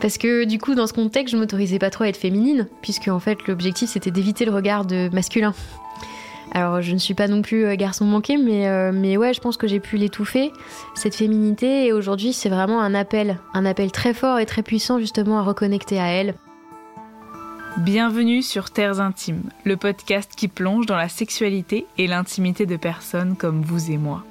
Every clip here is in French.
Parce que du coup, dans ce contexte, je m'autorisais pas trop à être féminine, puisque en fait, l'objectif c'était d'éviter le regard de masculin. Alors, je ne suis pas non plus euh, garçon manqué, mais, euh, mais ouais, je pense que j'ai pu l'étouffer, cette féminité, et aujourd'hui, c'est vraiment un appel, un appel très fort et très puissant justement à reconnecter à elle. Bienvenue sur Terres Intimes, le podcast qui plonge dans la sexualité et l'intimité de personnes comme vous et moi.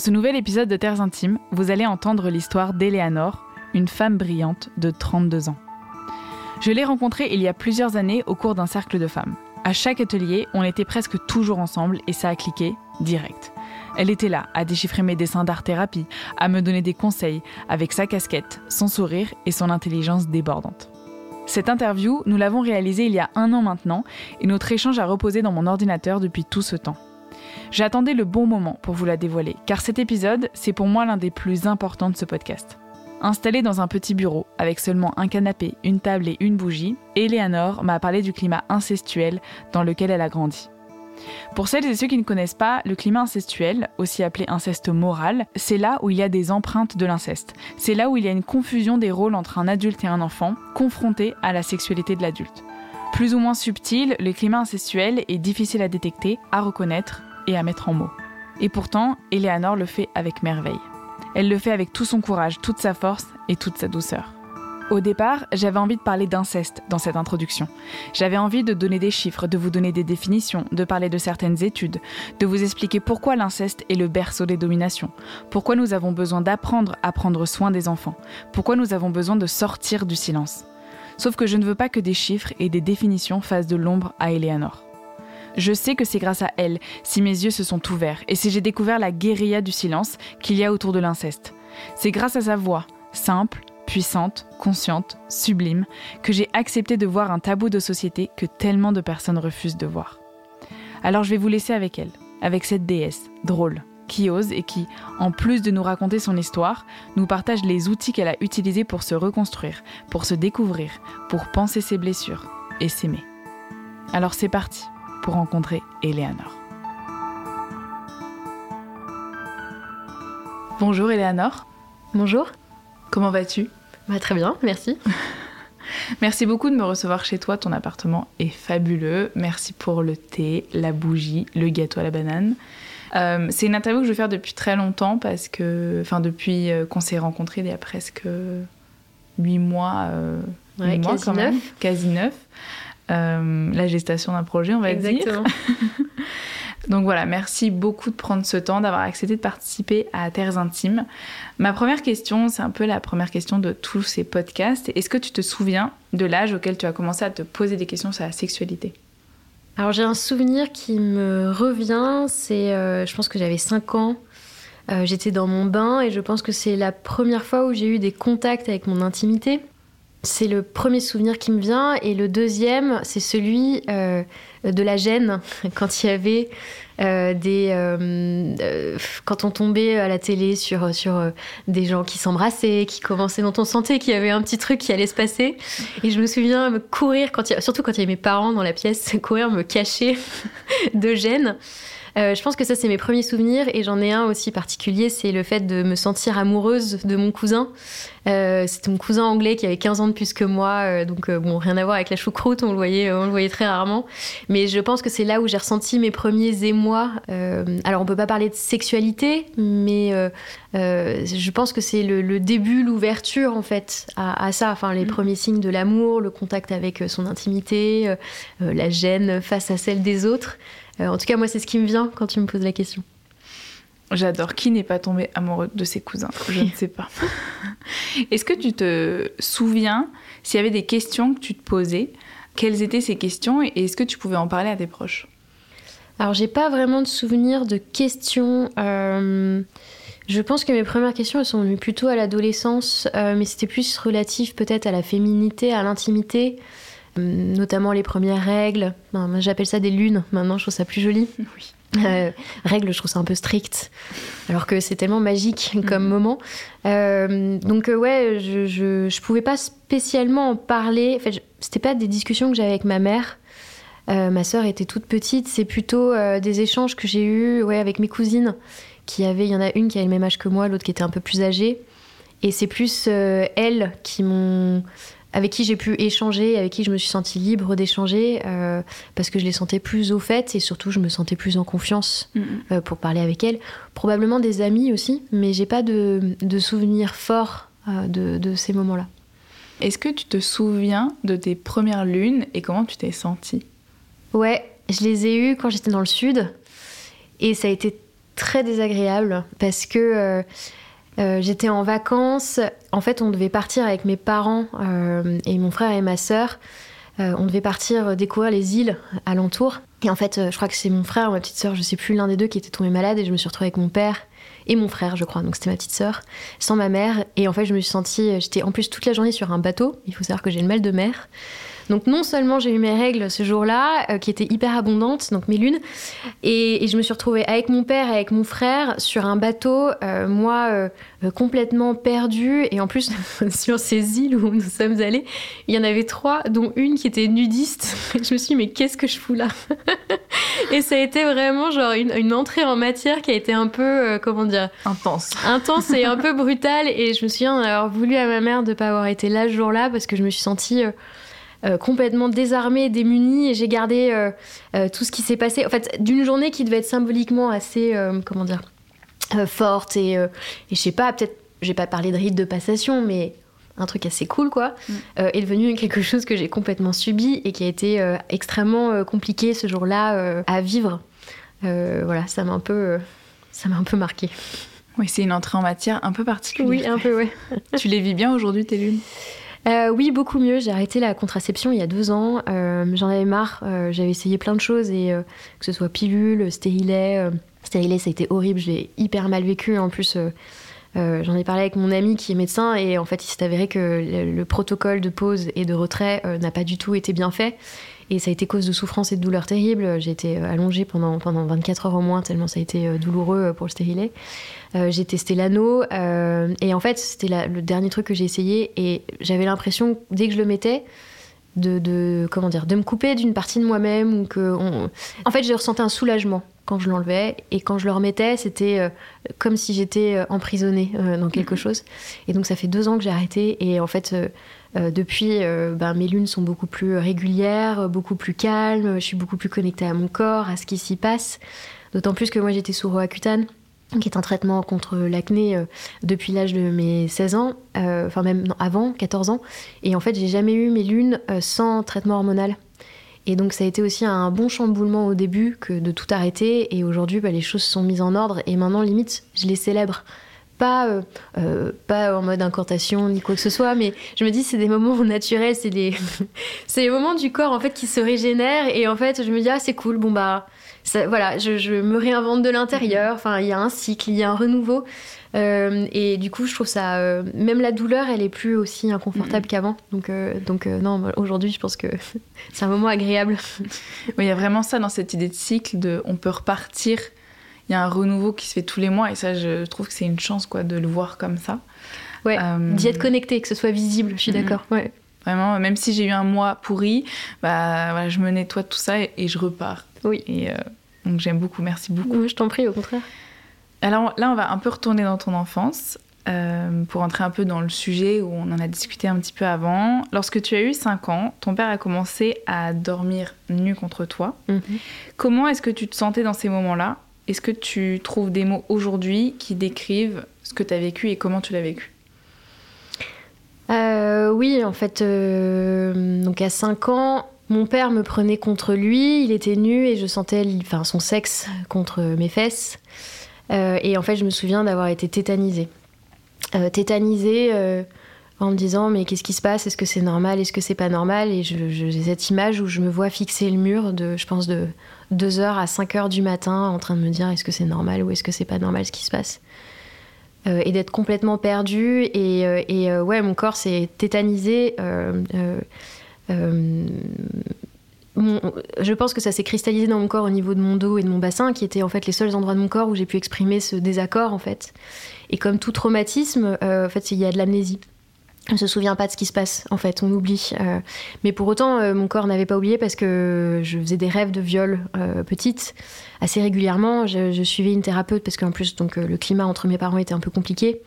Ce nouvel épisode de Terres Intimes, vous allez entendre l'histoire d'Eleanor, une femme brillante de 32 ans. Je l'ai rencontrée il y a plusieurs années au cours d'un cercle de femmes. À chaque atelier, on était presque toujours ensemble et ça a cliqué direct. Elle était là à déchiffrer mes dessins d'art-thérapie, à me donner des conseils avec sa casquette, son sourire et son intelligence débordante. Cette interview, nous l'avons réalisée il y a un an maintenant et notre échange a reposé dans mon ordinateur depuis tout ce temps. J'attendais le bon moment pour vous la dévoiler, car cet épisode, c'est pour moi l'un des plus importants de ce podcast. Installée dans un petit bureau, avec seulement un canapé, une table et une bougie, Eleanor m'a parlé du climat incestuel dans lequel elle a grandi. Pour celles et ceux qui ne connaissent pas, le climat incestuel, aussi appelé inceste moral, c'est là où il y a des empreintes de l'inceste. C'est là où il y a une confusion des rôles entre un adulte et un enfant, confronté à la sexualité de l'adulte. Plus ou moins subtil, le climat incestuel est difficile à détecter, à reconnaître et à mettre en mots. Et pourtant, Eleanor le fait avec merveille. Elle le fait avec tout son courage, toute sa force et toute sa douceur. Au départ, j'avais envie de parler d'inceste dans cette introduction. J'avais envie de donner des chiffres, de vous donner des définitions, de parler de certaines études, de vous expliquer pourquoi l'inceste est le berceau des dominations, pourquoi nous avons besoin d'apprendre à prendre soin des enfants, pourquoi nous avons besoin de sortir du silence. Sauf que je ne veux pas que des chiffres et des définitions fassent de l'ombre à Eleanor. Je sais que c'est grâce à elle si mes yeux se sont ouverts et si j'ai découvert la guérilla du silence qu'il y a autour de l'inceste. C'est grâce à sa voix, simple, puissante, consciente, sublime, que j'ai accepté de voir un tabou de société que tellement de personnes refusent de voir. Alors je vais vous laisser avec elle, avec cette déesse, drôle, qui ose et qui, en plus de nous raconter son histoire, nous partage les outils qu'elle a utilisés pour se reconstruire, pour se découvrir, pour penser ses blessures et s'aimer. Alors c'est parti pour rencontrer Eleanor. Bonjour Eleanor. Bonjour. Comment vas-tu? Bah, Très bien, merci. Merci beaucoup de me recevoir chez toi. Ton appartement est fabuleux. Merci pour le thé, la bougie, le gâteau à la banane. Euh, c'est une interview que je veux faire depuis très longtemps parce que, enfin, depuis euh, qu'on s'est rencontrés il y a presque huit mois, euh, mois quasi quand même, quasi neuf. Euh, la gestation d'un projet, on va Exactement. dire. Donc voilà, merci beaucoup de prendre ce temps, d'avoir accepté de participer à Terres Intimes. Ma première question, c'est un peu la première question de tous ces podcasts. Est-ce que tu te souviens de l'âge auquel tu as commencé à te poser des questions sur la sexualité? Alors j'ai un souvenir qui me revient, c'est euh, je pense que j'avais 5 ans. Euh, j'étais dans mon bain et je pense que c'est la première fois où j'ai eu des contacts avec mon intimité. C'est le premier souvenir qui me vient. Et le deuxième, c'est celui euh, de la gêne, quand il y avait euh, des. Euh, quand on tombait à la télé sur, sur des gens qui s'embrassaient, qui commençaient, dont on sentait qu'il y avait un petit truc qui allait se passer. Et je me souviens me courir, quand surtout quand il y avait mes parents dans la pièce, courir me cacher de gêne. Euh, je pense que ça, c'est mes premiers souvenirs. Et j'en ai un aussi particulier, c'est le fait de me sentir amoureuse de mon cousin. Euh, c'était mon cousin anglais qui avait 15 ans de plus que moi. Euh, donc, bon, rien à voir avec la choucroute, on le voyait, on le voyait très rarement. Mais je pense que c'est là où j'ai ressenti mes premiers émois. alors, on peut pas parler de sexualité, mais je pense que c'est le, début, l'ouverture, en fait, à, ça. Enfin, les mm. premiers signes de l'amour, le contact avec son intimité, la gêne face à celle des autres. Euh, en tout cas, moi, c'est ce qui me vient quand tu me poses la question. J'adore. Qui n'est pas tombé amoureux de ses cousins? Je ne sais pas. Est-ce que tu te souviens s'il y avait des questions que tu te posais Quelles étaient ces questions et est-ce que tu pouvais en parler à tes proches? Alors, j'ai pas vraiment de souvenir de questions. Euh, Je pense que mes premières questions elles sont venues plutôt à l'adolescence, euh, mais c'était plus relatif peut-être à la féminité, à l'intimité, notamment les premières règles. J'appelle ça des lunes, maintenant je trouve ça plus joli. Oui. Euh, règles, je trouve ça un peu strict, alors que c'est tellement magique comme Mhm. moment. Euh, donc euh, ouais, je, je, je pouvais pas spécialement en parler. En fait, je- c'était pas des discussions que j'avais avec ma mère. Euh, ma sœur était toute petite. C'est plutôt euh, des échanges que j'ai eus ouais, avec mes cousines, qui avaient, il y en a une qui avait le même âge que moi, l'autre qui était un peu plus âgée. Et c'est plus euh, elles qui m'ont avec qui j'ai pu échanger, avec qui je me suis sentie libre d'échanger, euh, parce que je les sentais plus au fait et surtout je me sentais plus en confiance Mhm. euh, pour parler avec elles. Probablement des amis aussi, mais j'ai pas de, de souvenirs forts euh, de, de ces moments-là. Est-ce que tu te souviens de tes premières lunes et comment tu t'es sentie? Ouais, je les ai eus quand j'étais dans le sud et ça a été très désagréable parce que euh, j'étais en vacances. En fait, on devait partir avec mes parents euh, et mon frère et ma sœur. Euh, on devait partir découvrir les îles alentours. Et en fait, je crois que c'est mon frère ou ma petite sœur, je sais plus, l'un des deux qui était tombé malade et je me suis retrouvée avec mon père et mon frère, je crois. Donc c'était ma petite sœur, sans ma mère. Et en fait, je me suis sentie. J'étais en plus toute la journée sur un bateau. Il faut savoir que j'ai le mal de mer. Donc non seulement j'ai eu mes règles ce jour-là, euh, qui étaient hyper abondantes, donc mes lunes, et, et je me suis retrouvée avec mon père et avec mon frère sur un bateau, euh, moi euh, complètement perdue, et en plus sur ces îles où nous sommes allés, il y en avait trois, dont une qui était nudiste. je me suis dit mais qu'est-ce que je fous là? Et ça a été vraiment genre une, une entrée en matière qui a été un peu, comment dire, Intense. intense et un peu brutale. Et je me souviens d'en avoir voulu à ma mère de ne pas avoir été là ce jour-là parce que je me suis sentie euh, complètement désarmée, démunie. Et j'ai gardé euh, euh, tout ce qui s'est passé. En fait, d'une journée qui devait être symboliquement assez, comment dire, forte. Et, et je sais pas, peut-être, j'ai pas parlé de rite de passation, mais un truc assez cool, quoi, Mm. euh, est devenu quelque chose que j'ai complètement subi et qui a été euh, extrêmement euh, compliqué ce jour-là à vivre. Voilà, ça m'a un peu. ça m'a un peu marqué. Oui, c'est une entrée en matière un peu particulière. Oui, un peu, ouais. Tu les vis bien aujourd'hui, tes lunes? Euh, oui, beaucoup mieux. J'ai arrêté la contraception il y a deux ans. Euh, J'en avais marre. Euh, J'avais essayé plein de choses, et que ce soit pilule, stérilet. stérilet, ça a été horrible. Je l'ai hyper mal vécu. En plus, j'en ai parlé avec mon ami qui est médecin, et en fait, il s'est avéré que le, le protocole de pause et de retrait n'a pas du tout été bien fait. Et ça a été cause de souffrance et de douleurs terribles. J'ai été euh, allongée pendant, pendant 24 heures au moins, tellement ça a été euh, douloureux euh, pour le stérilet. Euh, j'ai testé l'anneau euh, et en fait c'était le dernier truc que j'ai essayé et j'avais l'impression dès que je le mettais de, de- comment dire de me couper d'une partie de moi-même ou que on- en fait j'ai ressenti un soulagement quand je l'enlevais et quand je le remettais c'était comme si j'étais emprisonnée dans quelque chose et donc ça fait deux ans que j'ai arrêté et en fait euh, depuis euh, ben, mes lunes sont beaucoup plus régulières beaucoup plus calmes je suis beaucoup plus connectée à mon corps à ce qui s'y passe d'autant plus que moi j'étais sous Roaccutane qui est un traitement contre l'acné euh, depuis l'âge de mes 16 ans, enfin même avant, 14 ans. Et en fait, j'ai jamais eu mes lunes sans traitement hormonal. Et donc ça a été aussi un bon chamboulement au début que de tout arrêter. Et aujourd'hui, bah, les choses sont mises en ordre. Et maintenant, limite, je les célèbre. Pas, euh, euh, pas en mode incantation ni quoi que ce soit, mais je me dis c'est des moments naturels, c'est des, c'est les moments du corps en fait qui se régénèrent et en fait je me dis ah c'est cool, bon bah ça- voilà, je, je me réinvente de l'intérieur. Enfin, il y a un cycle, il y a un renouveau. Euh, et du coup, je trouve ça. euh, même la douleur, elle est plus aussi inconfortable qu'avant. Donc, donc non, aujourd'hui, je pense que c'est un moment agréable. Oui, il y a vraiment ça dans cette idée de cycle, de on peut repartir. Il y a un renouveau qui se fait tous les mois et ça, je trouve que c'est une chance quoi de le voir comme ça. Ouais, Euh, D'y être connecté, que ce soit visible, je suis d'accord. Ouais. Vraiment, même si j'ai eu un mois pourri, bah voilà, je me nettoie de tout ça et, et je repars. Oui. Et euh, donc j'aime beaucoup, merci beaucoup. Oui, je t'en prie, au contraire. Alors là, on va un peu retourner dans ton enfance euh, pour entrer un peu dans le sujet où on en a discuté un petit peu avant. Lorsque tu as eu 5 ans, ton père a commencé à dormir nu contre toi. Mhm. Comment est-ce que tu te sentais dans ces moments-là? Est-ce que tu trouves des mots aujourd'hui qui décrivent ce que tu as vécu et comment tu l'as vécu? Euh, oui, en fait, euh, donc à 5 ans, mon père me prenait contre lui, il était nu et je sentais enfin, son sexe contre mes fesses. Euh, et en fait, je me souviens d'avoir été tétanisée. Tétanisée en me disant mais qu'est-ce qui se passe? Est-ce que c'est normal? Est-ce que c'est pas normal? Et j'ai cette image où je me vois fixer le mur de, je pense, de 2h à 5h du matin en train de me dire est-ce que c'est normal ou est-ce que c'est pas normal ce qui se passe? Et d'être complètement perdue. Et, et ouais, mon corps s'est tétanisé. je pense que ça s'est cristallisé dans mon corps au niveau de mon dos et de mon bassin, qui étaient en fait les seuls endroits de mon corps où j'ai pu exprimer ce désaccord en fait. Et comme tout traumatisme, en fait, il y a de l'amnésie on se souvient pas de ce qui se passe, en fait, on oublie. Euh. mais pour autant, euh, mon corps n'avait pas oublié parce que je faisais des rêves de viol euh, petite assez régulièrement. Je, suivais une thérapeute parce qu'en plus, donc, le climat entre mes parents était un peu compliqué.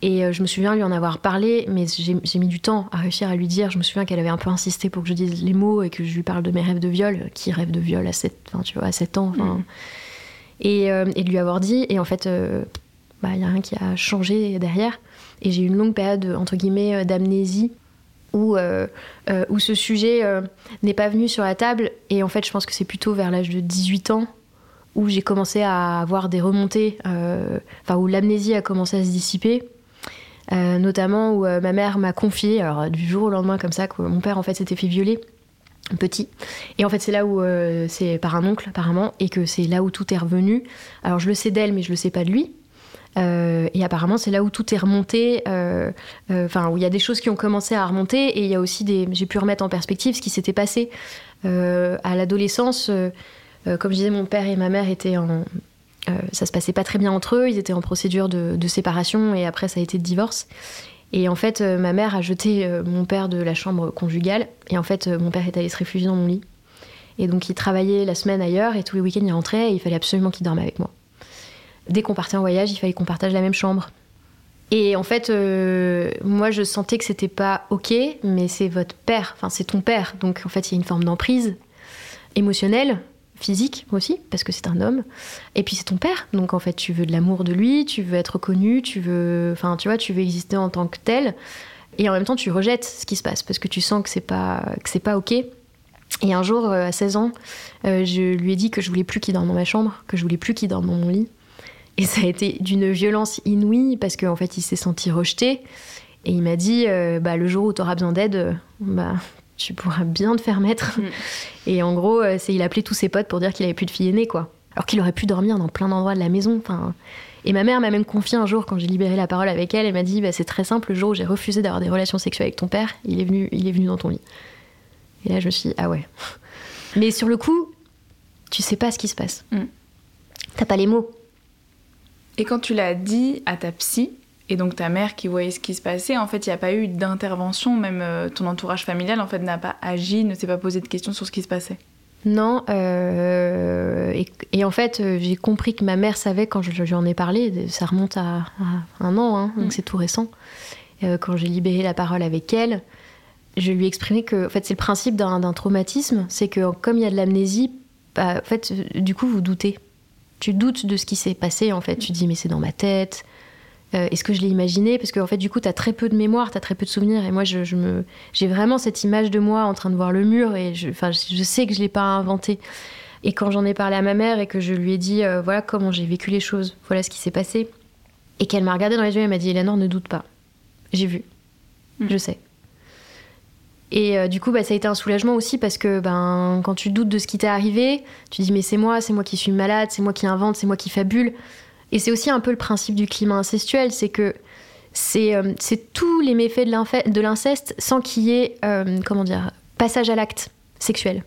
Et je me souviens lui en avoir parlé, mais j'ai mis du temps à réussir à lui dire. Je me souviens qu'elle avait un peu insisté pour que je dise les mots et que je lui parle de mes rêves de viol. Qui rêve de viol à 7, tu vois, à 7 ans mm. et, et, de lui avoir dit. Et en fait, bah, il n'y a rien qui a changé derrière. Et j'ai eu une longue période, entre guillemets, euh, d'amnésie où, euh, euh, où ce sujet n'est pas venu sur la table. Et en fait, je pense que c'est plutôt vers l'âge de 18 ans où j'ai commencé à avoir des remontées, enfin où l'amnésie a commencé à se dissiper. notamment où ma mère m'a confié, alors du jour au lendemain comme ça, que mon père en fait s'était fait violer petit. Et en fait, c'est là où c'est par un oncle apparemment, et que c'est là où tout est revenu. Alors je le sais d'elle, mais je le sais pas de lui. Euh, et apparemment, c'est là où tout est remonté, euh, euh, où il y a des choses qui ont commencé à remonter, et il y a aussi des. J'ai pu remettre en perspective ce qui s'était passé à l'adolescence. comme je disais, mon père et ma mère étaient en. ça se passait pas très bien entre eux, ils étaient en procédure de, de séparation, et après, ça a été de divorce. Et en fait, ma mère a jeté mon père de la chambre conjugale, et en fait, mon père est allé se réfugier dans mon lit. Et donc, il travaillait la semaine ailleurs, et tous les week-ends, il rentrait, et il fallait absolument qu'il dorme avec moi dès qu'on partait en voyage, il fallait qu'on partage la même chambre. Et en fait, euh, moi, je sentais que c'était pas ok, mais c'est votre père, enfin, c'est ton père. Donc, en fait, il y a une forme d'emprise émotionnelle, physique aussi, parce que c'est un homme. Et puis, c'est ton père. Donc, en fait, tu veux de l'amour de lui, tu veux être reconnu, tu veux, enfin, tu vois, tu veux exister en tant que tel. Et en même temps, tu rejettes ce qui se passe parce que tu sens que c'est pas, que c'est pas ok. Et un jour, euh, à 16 ans, euh, je lui ai dit que je voulais plus qu'il dorme dans ma chambre, que je voulais plus qu'il dorme dans mon lit. Et ça a été d'une violence inouïe parce qu'en fait, il s'est senti rejeté. Et il m'a dit euh, bah, le jour où tu auras besoin d'aide, euh, bah, tu pourras bien te faire mettre. Mm. Et en gros, euh, c'est il a appelé tous ses potes pour dire qu'il avait plus de fille aînée, quoi. Alors qu'il aurait pu dormir dans plein d'endroits de la maison. Enfin, et ma mère m'a même confié un jour, quand j'ai libéré la parole avec elle, elle m'a dit bah, c'est très simple, le jour où j'ai refusé d'avoir des relations sexuelles avec ton père, il est venu, il est venu dans ton lit. Et là, je me suis dit ah ouais. Mais sur le coup, tu sais pas ce qui se passe. Mm. T'as pas les mots. Et quand tu l'as dit à ta psy, et donc ta mère qui voyait ce qui se passait, en fait, il n'y a pas eu d'intervention, même euh, ton entourage familial, en fait, n'a pas agi, ne s'est pas posé de questions sur ce qui se passait. Non, euh, et, en fait, euh, j'ai compris que ma mère savait quand je, lui en ai parlé, ça remonte à, un an, hein, donc mm. c'est tout récent. quand j'ai libéré la parole avec elle, je lui ai exprimé que, en fait, c'est le principe d'un traumatisme, c'est que comme il y a de l'amnésie, bah, en fait, du coup, vous doutez tu doutes de ce qui s'est passé en fait. Tu dis mais c'est dans ma tête. Euh, est-ce que je l'ai imaginé? Parce qu'en fait, du coup, tu as très peu de mémoire, tu as très peu de souvenirs. Et moi, je, me, j'ai vraiment cette image de moi en train de voir le mur et je, je sais que je ne l'ai pas inventé. Et quand j'en ai parlé à ma mère et que je lui ai dit, euh, voilà comment j'ai vécu les choses, voilà ce qui s'est passé, et qu'elle m'a regardé dans les yeux et m'a dit, Eleanor, ne doute pas. J'ai vu. Hmm. Je sais. Et euh, du coup, bah, ça a été un soulagement aussi parce que ben, quand tu doutes de ce qui t'est arrivé, tu dis mais c'est moi, c'est moi qui suis malade, c'est moi qui invente, c'est moi qui fabule. Et c'est aussi un peu le principe du climat incestuel, c'est que c'est euh, tous les méfaits de l'inceste sans qu'il y ait, euh, comment dire, passage à l'acte sexuel.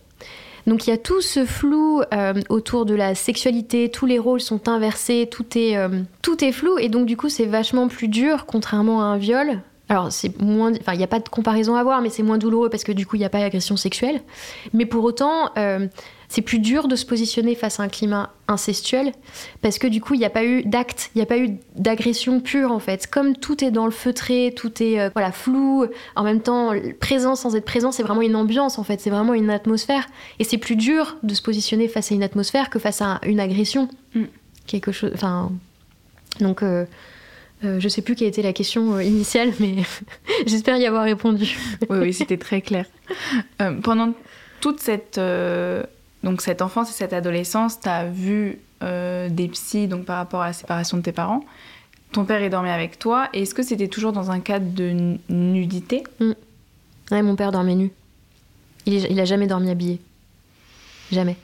Donc il y a tout ce flou autour de la sexualité, tous les rôles sont inversés, tout est, tout est flou et donc du coup c'est vachement plus dur, contrairement à un viol, alors, c'est moins. Enfin, il n'y a pas de comparaison à voir, mais c'est moins douloureux parce que du coup, il n'y a pas d'agression sexuelle. Mais pour autant, euh, c'est plus dur de se positionner face à un climat incestuel parce que du coup, il n'y a pas eu d'acte, il n'y a pas eu d'agression pure en fait. Comme tout est dans le feutré, tout est euh, voilà, flou, en même temps, présent sans être présent, c'est vraiment une ambiance en fait, c'est vraiment une atmosphère. Et c'est plus dur de se positionner face à une atmosphère que face à une agression. Mm. Quelque chose. Enfin. Donc. Euh, euh, je sais plus quelle était la question euh, initiale, mais j'espère y avoir répondu. oui, oui, c'était très clair. Euh, pendant toute cette, donc cette enfance et cette adolescence, tu as vu des psys donc, par rapport à la séparation de tes parents. Ton père est dormi avec toi. Est-ce que c'était toujours dans un cadre de nudité? Mm. Oui, mon père dormait nu. Il, il a jamais dormi habillé. Jamais.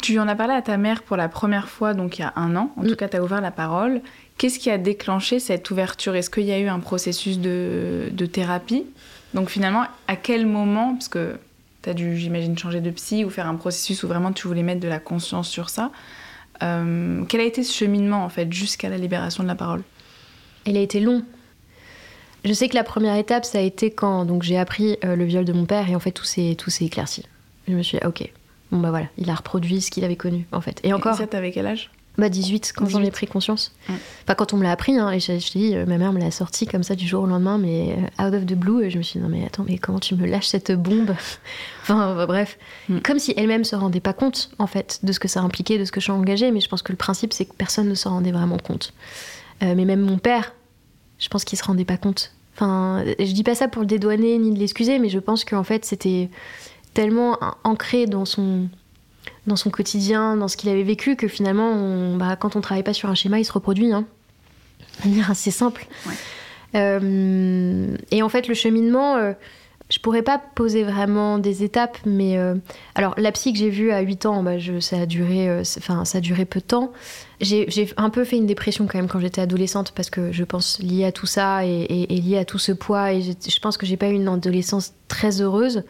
Tu en as parlé à ta mère pour la première fois, donc il y a un an. En tout mm. cas, tu as ouvert la parole. Qu'est-ce qui a déclenché cette ouverture? Est-ce qu'il y a eu un processus de, de thérapie? Donc finalement, à quel moment, parce que tu as dû, j'imagine, changer de psy ou faire un processus où vraiment tu voulais mettre de la conscience sur ça, euh, quel a été ce cheminement en fait jusqu'à la libération de la parole? Il a été long. Je sais que la première étape, ça a été quand donc j'ai appris euh, le viol de mon père et en fait tout s'est tout s'est éclairci. Je me suis dit, ok, bon bah voilà, il a reproduit ce qu'il avait connu en fait. Et encore. Et ça, t'avais quel âge bah 18 quand j'en ai pris conscience. Enfin quand on me l'a appris, hein, et je, te dis, euh, ma mère me l'a sorti comme ça du jour au lendemain, mais out of the blue, et je me suis dit non mais attends mais comment tu me lâches cette bombe Enfin bref, mm. comme si elle-même se rendait pas compte en fait de ce que ça impliquait, de ce que je suis engagée, mais je pense que le principe c'est que personne ne s'en rendait vraiment compte. mais même mon père, je pense qu'il se rendait pas compte. Enfin, je dis pas ça pour le dédouaner ni de l'excuser, mais je pense qu'en fait, c'était tellement ancré dans son, dans son quotidien, dans ce qu'il avait vécu, que finalement, bah, quand on travaille pas sur un schéma, il se reproduit. Hein. De manière assez simple. Euh, et en fait, le cheminement, euh, je pourrais pas poser vraiment des étapes, mais euh, alors la psy que j'ai vue à 8 ans, bah, ça a duré, euh, enfin ça a duré peu de temps. J'ai un peu fait une dépression quand même quand j'étais adolescente parce que je pense lié à tout ça et, et, lié à tout ce poids et je pense que j'ai pas eu une adolescence très heureuse.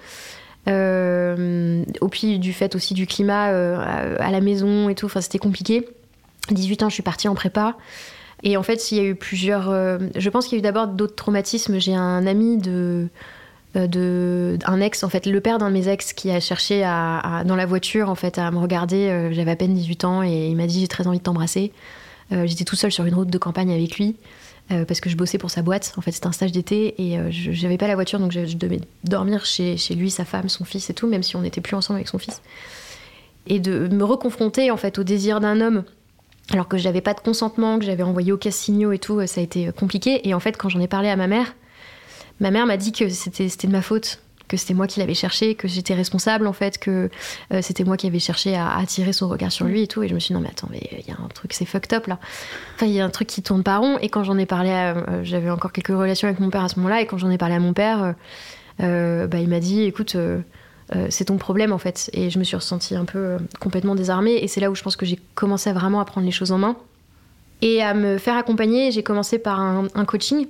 Euh, au pied du fait aussi du climat à la maison et tout, enfin c'était compliqué. 18 ans, je suis partie en prépa. Et en fait, il y a eu plusieurs. je pense qu'il y a eu d'abord d'autres traumatismes. J'ai un ami de euh, de un ex en fait le père d'un de mes ex qui a cherché à, dans la voiture en fait à me regarder euh, j'avais à peine 18 ans et il m'a dit j'ai très envie de t'embrasser euh, j'étais tout seul sur une route de campagne avec lui parce que je bossais pour sa boîte. En fait c'était un stage d'été et je j'avais pas la voiture donc je, devais dormir chez, lui sa femme son fils et tout même si on n'était plus ensemble avec son fils. Et de me reconfronter en fait au désir d'un homme alors que j'avais pas de consentement que j'avais envoyé aucun signaux et tout ça a été compliqué. Et en fait quand j'en ai parlé à ma mère ma mère m'a dit que c'était de ma faute que c'était moi qui l'avais cherché, que j'étais responsable en fait, que euh, c'était moi qui avais cherché à attirer son regard sur lui et tout. Et je me suis dit non mais attends, mais il y a un truc, c'est fucked up là. Enfin, il y a un truc qui tourne pas rond. Et quand j'en ai parlé, euh, j'avais encore quelques relations avec mon père à ce moment-là. Et quand j'en ai parlé à mon père, euh, bah, il m'a dit écoute, c'est ton problème en fait. Et je me suis ressentie un peu complètement désarmée. Et c'est là où je pense que j'ai commencé à vraiment à prendre les choses en main et à me faire accompagner. J'ai commencé par un coaching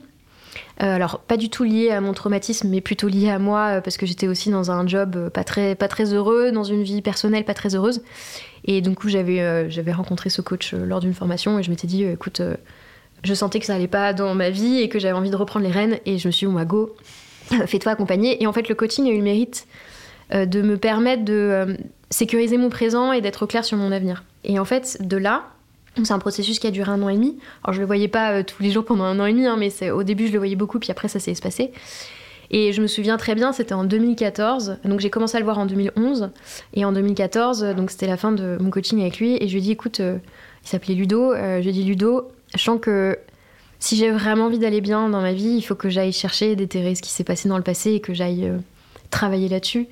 alors, pas du tout lié à mon traumatisme, mais plutôt lié à moi, euh, parce que j'étais aussi dans un job euh, pas très, pas très heureux, dans une vie personnelle pas très heureuse. Et coup, j'avais j'avais rencontré ce coach lors d'une formation et je m'étais dit, écoute, je sentais que ça allait pas dans ma vie et que j'avais envie de reprendre les rênes. Et je me suis dit, bah, go, fais-toi accompagner. Et en fait, le coaching a eu le mérite de me permettre de sécuriser mon présent et d'être clair sur mon avenir. Et en fait, de là, c'est un processus qui a duré un an et demi. Alors je le voyais pas euh, tous les jours pendant un an et demi, hein, mais au début je le voyais beaucoup, puis après ça s'est espacé. Et je me souviens très bien, c'était en 2014, donc j'ai commencé à le voir en 2011, et en 2014, donc c'était la fin de mon coaching avec lui, et je lui ai dit, écoute, euh, il s'appelait Ludo, euh, je lui ai dit, Ludo, je sens que si j'ai vraiment envie d'aller bien dans ma vie, il faut que j'aille chercher déterrer ce qui s'est passé dans le passé et que j'aille travailler là-dessus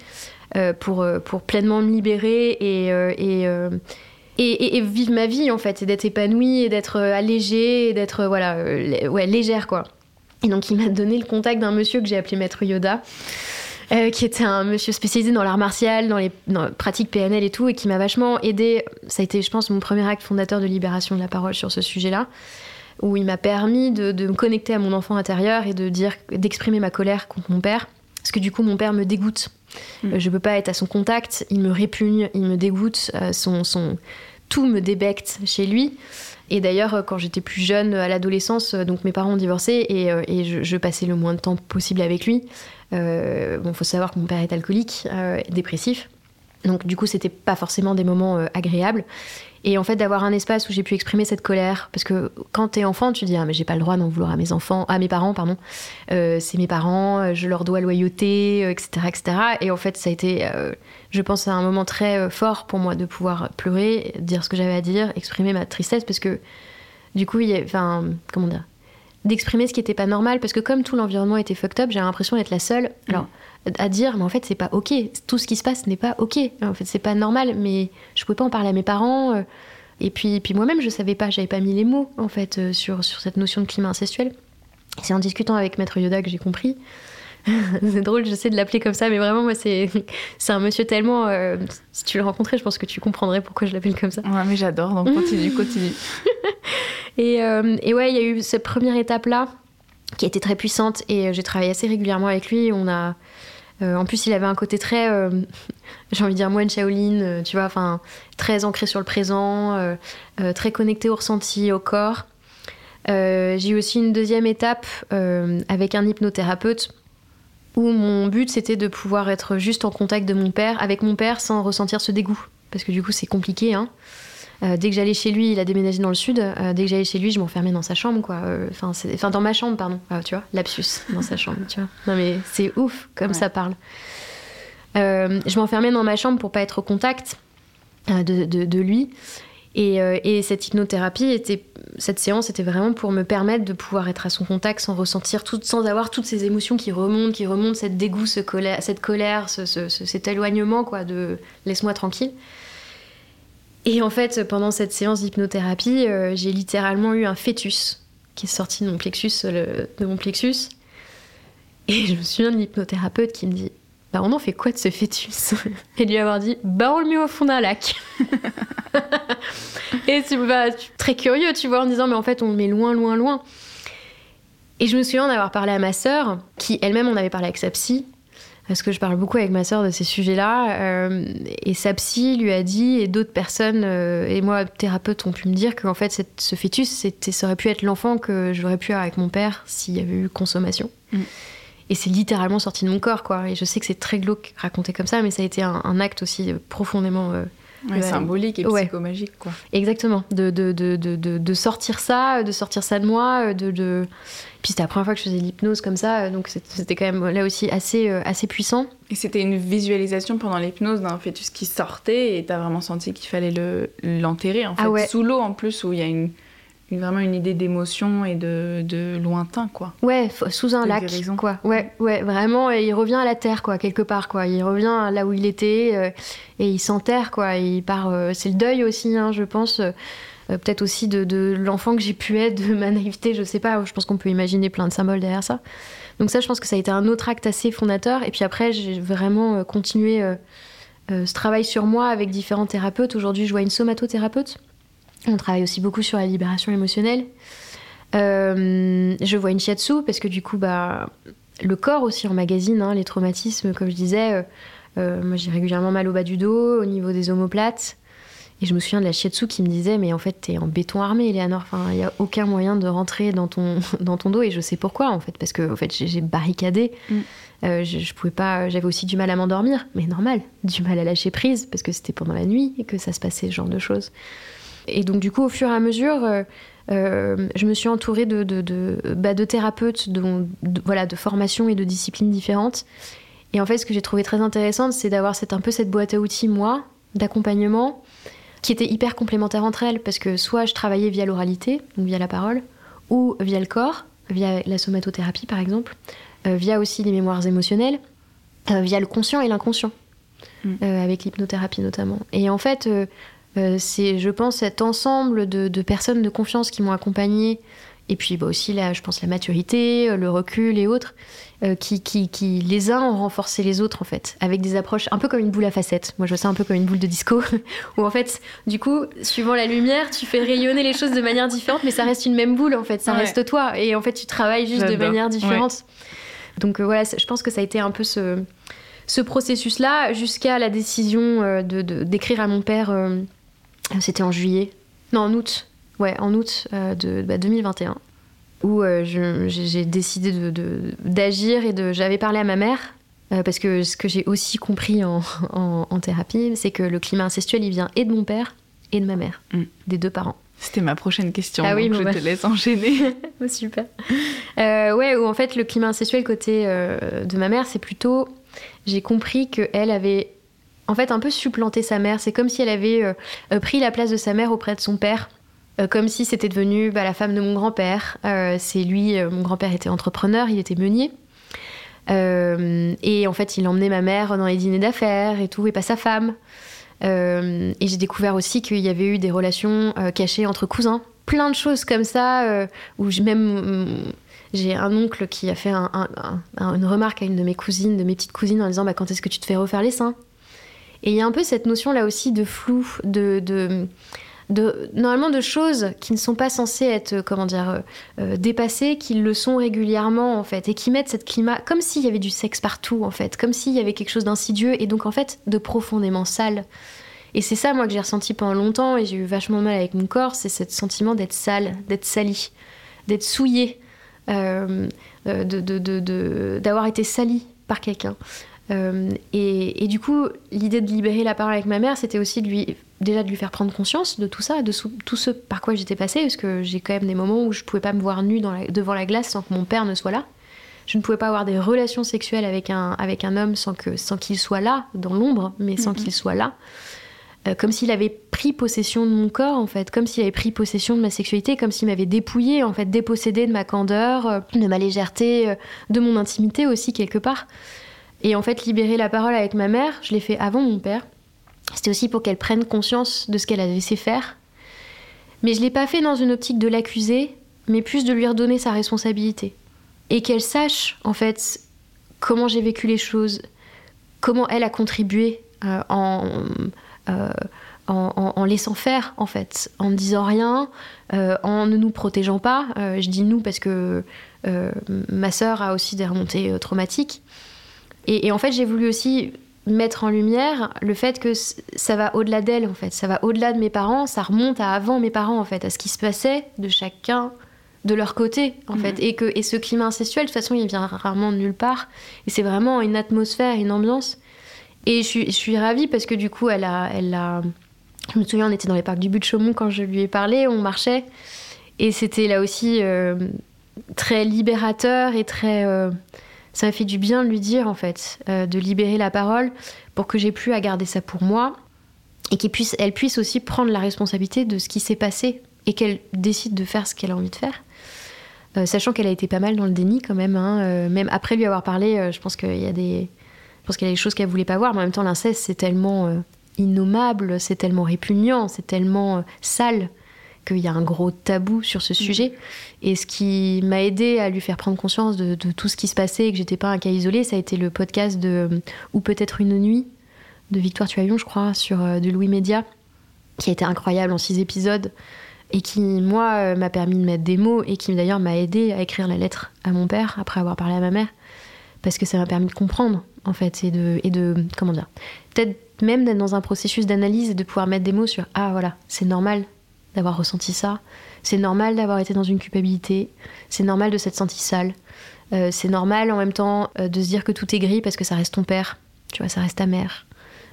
pour, pour pleinement me libérer et et, vivre ma vie en fait, et d'être épanouie, et d'être euh, allégée, et d'être euh, voilà, euh, ouais, légère quoi. Et donc il m'a donné le contact d'un monsieur que j'ai appelé Maître Yoda. qui était un monsieur spécialisé dans l'art martial, dans les, pratiques PNL et tout, et qui m'a vachement aidé. Ça a été, je pense, mon premier acte fondateur de libération de la parole sur ce sujet-là, où il m'a permis de, me connecter à mon enfant intérieur et de dire, d'exprimer ma colère contre mon père, parce que du coup, mon père me dégoûte. Je mm. Je peux pas être à son contact, il me répugne, il me dégoûte, son, son, tout me débecte chez lui. Et d'ailleurs, euh, quand j'étais plus jeune, à l'adolescence, euh, donc mes parents ont divorcé et, euh, je, passais le moins de temps possible avec lui. Euh, bon, faut savoir que mon père est alcoolique, dépressif. Donc du coup, c'était pas forcément des moments agréables. Et en fait, d'avoir un espace où j'ai pu exprimer cette colère, parce que quand t'es enfant, tu dis ah mais j'ai pas le droit d'en vouloir à mes enfants, à mes parents, pardon. Euh, c'est mes parents, je leur dois loyauté, etc., euh, etc. Et en fait, ça a été, euh, je pense, à un moment très fort pour moi de pouvoir pleurer, dire ce que j'avais à dire, exprimer ma tristesse, parce que du coup, il y a, enfin, comment dire, d'exprimer ce qui était pas normal, parce que comme tout l'environnement était fucked up, j'ai l'impression d'être la seule. Alors à dire mais en fait c'est pas ok tout ce qui se passe n'est pas ok en fait c'est pas normal mais je pouvais pas en parler à mes parents euh. et puis puis moi-même je savais pas j'avais pas mis les mots en fait euh, sur sur cette notion de climat incestuel c'est en discutant avec maître Yoda que j'ai compris c'est drôle, j'essaie de l'appeler comme ça, mais vraiment, moi, c'est, c'est un monsieur tellement. euh, si tu le rencontrais, je pense que tu comprendrais pourquoi je l'appelle comme ça. Ouais, mais j'adore, donc continue, continue. Et, et ouais, il y a eu cette première étape-là qui a été très puissante et j'ai travaillé assez régulièrement avec lui. On a, euh, en plus, il avait un côté très, euh, j'ai envie de dire moine Shaolin, euh, tu vois, enfin très ancré sur le présent, très connecté au ressenti, au corps. J'ai eu aussi une deuxième étape avec un hypnothérapeute où mon but c'était de pouvoir être juste en contact de mon père, avec mon père sans ressentir ce dégoût. Parce que du coup c'est compliqué. Hein. Euh, dès que j'allais chez lui, il a déménagé dans le sud. euh, dès que j'allais chez lui, je m'enfermais dans sa chambre, quoi. Euh, Enfin, dans ma chambre, pardon. Ah, tu vois, lapsus dans sa chambre, tu vois. Non mais c'est ouf comme Ouais. ça parle. Je m'enfermais dans ma chambre pour pas être au contact de, de- de lui. Et, et cette hypnothérapie était, cette séance était vraiment pour me permettre de pouvoir être à son contact sans ressentir tout, sans avoir toutes ces émotions qui remontent, qui remontent, cette dégoût, ce colère, cette colère, ce- ce- ce- cet éloignement, quoi, de laisse-moi tranquille. Et en fait, pendant cette séance d'hypnothérapie, euh, j'ai littéralement eu un fœtus qui est sorti de mon plexus, euh, de mon plexus. Et je me souviens de l'hypnothérapeute qui me dit Bah, on en fait quoi de ce fœtus? Et lui avoir dit Bah, on le met au fond d'un lac. Et tu vas très curieux, tu vois, en disant Mais en fait, on le met loin, loin, loin. Et je me souviens d'avoir parlé à ma sœur, qui elle-même en avait parlé avec sa psy, parce que je parle beaucoup avec ma sœur de ces sujets-là. euh, et sa psy lui a dit, et d'autres personnes, euh, et moi, thérapeutes, ont pu me dire qu'en fait, cette- ce fœtus, c'était, ça aurait pu être l'enfant que j'aurais pu avoir avec mon père s'il y avait eu consommation. Mm. Et c'est littéralement sorti de mon corps, quoi. Et je sais que c'est très glauque raconté comme ça, mais ça a été un, un acte aussi euh, profondément euh, Ouais, symbolique et Ouais. psychomagique, quoi. Exactement, de, de, de, de, sortir ça, de sortir ça de moi, de, de... Puis c'était la première fois que je faisais de l'hypnose comme ça, donc c'était quand même là aussi assez, euh, assez puissant. Et c'était une visualisation pendant l'hypnose d'un fœtus qui sortait et t'as vraiment senti qu'il fallait le l'enterrer en fait Ah ouais. sous l'eau en plus où il y a une- vraiment une idée d'émotion et de, de lointain quoi. Ouais, sous un De lac, guérison. quoi. Ouais, ouais, vraiment, et il revient à la terre, quoi, quelque part, quoi. Il revient là où il était euh, et il s'enterre, quoi. Il part. euh, c'est le deuil aussi, hein, je pense. euh, Peut-être aussi de, de l'enfant que j'ai pu être, de ma naïveté, je sais pas. Je pense qu'on peut imaginer plein de symboles derrière ça. Donc ça, je pense que ça a été un autre acte assez fondateur. Et puis après, j'ai vraiment continué ce travail sur moi avec différents thérapeutes. Aujourd'hui, je vois une somatothérapeute. On travaille aussi beaucoup sur la libération émotionnelle. Euh, je vois une shiatsu parce que du coup, bah, le corps aussi emmagasine hein, les traumatismes, comme je disais. euh, euh, moi, j'ai régulièrement mal au bas du dos, au niveau des omoplates. Et je me souviens de la shiatsu qui me disait Mais en fait, t'es en béton armé, Eleanor. Enfin, il n'y a aucun moyen de rentrer dans ton, dans ton dos. Et je sais pourquoi, en fait, parce que en fait, j'ai j'ai barricadé. Mm. Euh, je, je pouvais pas. J'avais aussi du mal à m'endormir, mais normal. Du mal à lâcher prise, parce que c'était pendant la nuit et que ça se passait ce genre de choses. Et donc, du coup, au fur et à mesure. euh, euh, je me suis entourée de, de, de, bah, de thérapeutes de, voilà, de formations et de disciplines différentes. Et en fait, ce que j'ai trouvé très intéressant, c'est d'avoir cette, un peu cette boîte à outils, moi, d'accompagnement, qui était hyper complémentaire entre elles, parce que soit je travaillais via l'oralité, donc via la parole, ou via le corps, via la somatothérapie par exemple, euh, via aussi les mémoires émotionnelles, euh, via le conscient et l'inconscient, Mm. euh, avec l'hypnothérapie notamment. Et en fait, euh, c'est, je pense, cet ensemble de, de personnes de confiance qui m'ont accompagnée, et puis bah, aussi, là, je pense, la maturité, euh, le recul et autres, euh, qui, qui, qui, les uns ont renforcé les autres, en fait, avec des approches un peu comme une boule à facettes. Moi, je vois ça un peu comme une boule de disco, où en fait, du coup, suivant la lumière, tu fais rayonner les choses de manière différente, mais ça reste une même boule, en fait, ça Ouais. reste toi, et en fait, tu travailles juste de manière différente. Donc euh, voilà, je pense que ça a été un peu ce, ce processus-là, jusqu'à la décision de, de- d'écrire à mon père, c'était en juillet, non, en août, ouais, en août euh, de bah, 2021 où euh, j'ai décidé de- de- d'agir et de j'avais parlé à ma mère euh, parce que ce que j'ai aussi compris en, en- en thérapie c'est que le climat incestuel il vient et de mon père et de ma mère Mm. des deux parents C'était ma prochaine question. Ah oui, donc bon, je bah. te laisse enchaîner. Oh, super Euh, ouais où en fait le climat incestuel côté euh, de ma mère c'est plutôt j'ai compris que elle avait en fait un peu supplanté sa mère c'est comme si elle avait euh, euh, pris la place de sa mère auprès de son père euh, comme si c'était devenu bah, la femme de mon grand-père. C'est lui, mon grand-père était entrepreneur, il était meunier. Et en fait, il emmenait ma mère dans les dîners d'affaires et tout, et pas sa femme. Et j'ai découvert aussi qu'il y avait eu des relations cachées entre cousins. Plein de choses comme ça, où j'ai même. j'ai un oncle qui a fait une remarque à une de mes cousines, de mes petites cousines, en disant bah, Quand est-ce que tu te fais refaire les seins? Et il y a un peu cette notion là aussi de flou, de, de, normalement de choses qui ne sont pas censées être comment dire euh, euh, dépassées, qui le sont régulièrement en fait, et qui mettent cette climat comme s'il y avait du sexe partout en fait, comme s'il y avait quelque chose d'insidieux et donc en fait de profondément sale. Et c'est ça moi que j'ai ressenti pendant longtemps et j'ai eu vachement mal avec mon corps, c'est ce sentiment d'être sale, d'être sali, d'être souillé, euh, d'avoir été sali par quelqu'un. Et, et, du coup, l'idée de libérer la parole avec ma mère, c'était aussi de lui déjà de lui faire prendre conscience de tout ça, de tout ce par quoi j'étais passée, parce que j'ai quand même des moments où je pouvais pas me voir nue devant la glace sans que mon père ne soit là. Je ne pouvais pas avoir des relations sexuelles avec un, avec un homme sans qu'il sans qu'il soit là, dans l'ombre, mais sans qu'il soit là. Euh, comme s'il avait pris possession de mon corps, en fait, comme s'il avait pris possession de ma sexualité, comme s'il m'avait dépouillé, en fait, dépossédé de ma candeur, euh, de ma légèreté, euh, de mon intimité aussi, quelque part. Et en fait, libérer la parole avec ma mère, je l'ai fait avant mon père. C'était aussi pour qu'elle prenne conscience de ce qu'elle avait laissé faire. Mais je ne l'ai pas fait dans une optique de l'accuser, mais plus de lui redonner sa responsabilité. Et qu'elle sache, en fait, comment j'ai vécu les choses, comment elle a contribué euh, euh, en, en, laissant faire, en fait, en ne disant rien, euh, en ne nous protégeant pas. je dis nous parce que ma sœur a aussi des remontées traumatiques. Et en fait, j'ai voulu aussi mettre en lumière le fait que ça va au-delà d'elle en fait, ça va au-delà de mes parents, ça remonte à avant mes parents en fait, à ce qui se passait de chacun de leur côté en fait, mhm. et que et ce climat incestuel de toute façon il vient rarement de nulle part, et c'est vraiment une atmosphère, une ambiance, et je suis, je suis ravie parce que du coup elle a, elle a, je me souviens on était dans les parcs du but de Chaumont quand je lui ai parlé, on marchait, et c'était là aussi euh, très libérateur et très euh, ça m'a fait du bien de lui dire en fait, euh, de libérer la parole pour que j'ai plus à garder ça pour moi et qu'elle puisse, elle puisse aussi prendre la responsabilité de ce qui s'est passé et qu'elle décide de faire ce qu'elle a envie de faire. Euh, sachant qu'elle a été pas mal dans le déni quand même, hein, euh, même après lui avoir parlé, je pense qu'il y a des, je pense qu'il y a des choses qu'elle voulait pas voir, mais en même temps l'inceste c'est tellement innommable, c'est tellement répugnant, c'est tellement sale qu'il y a un gros tabou sur ce mm. sujet. Et ce qui m'a aidé à lui faire prendre conscience de, tout ce qui se passait et que j'étais pas un cas isolé, ça a été le podcast de Ou peut-être une nuit de Victoire Tuaillon, je crois, sur euh, de Louis Média, qui a été incroyable en six épisodes et qui, moi, euh, m'a permis de mettre des mots et qui d'ailleurs m'a aidé à écrire la lettre à mon père après avoir parlé à ma mère. Parce que ça m'a permis de comprendre, en fait, et de, et de comment dire, peut-être même d'être dans un processus d'analyse et de pouvoir mettre des mots sur Ah voilà, c'est normal d'avoir ressenti ça. C'est normal d'avoir été dans une culpabilité. C'est normal de s'être senti sale. Euh, c'est normal en même temps euh, de se dire que tout est gris parce que ça reste ton père. Tu vois, ça reste ta mère.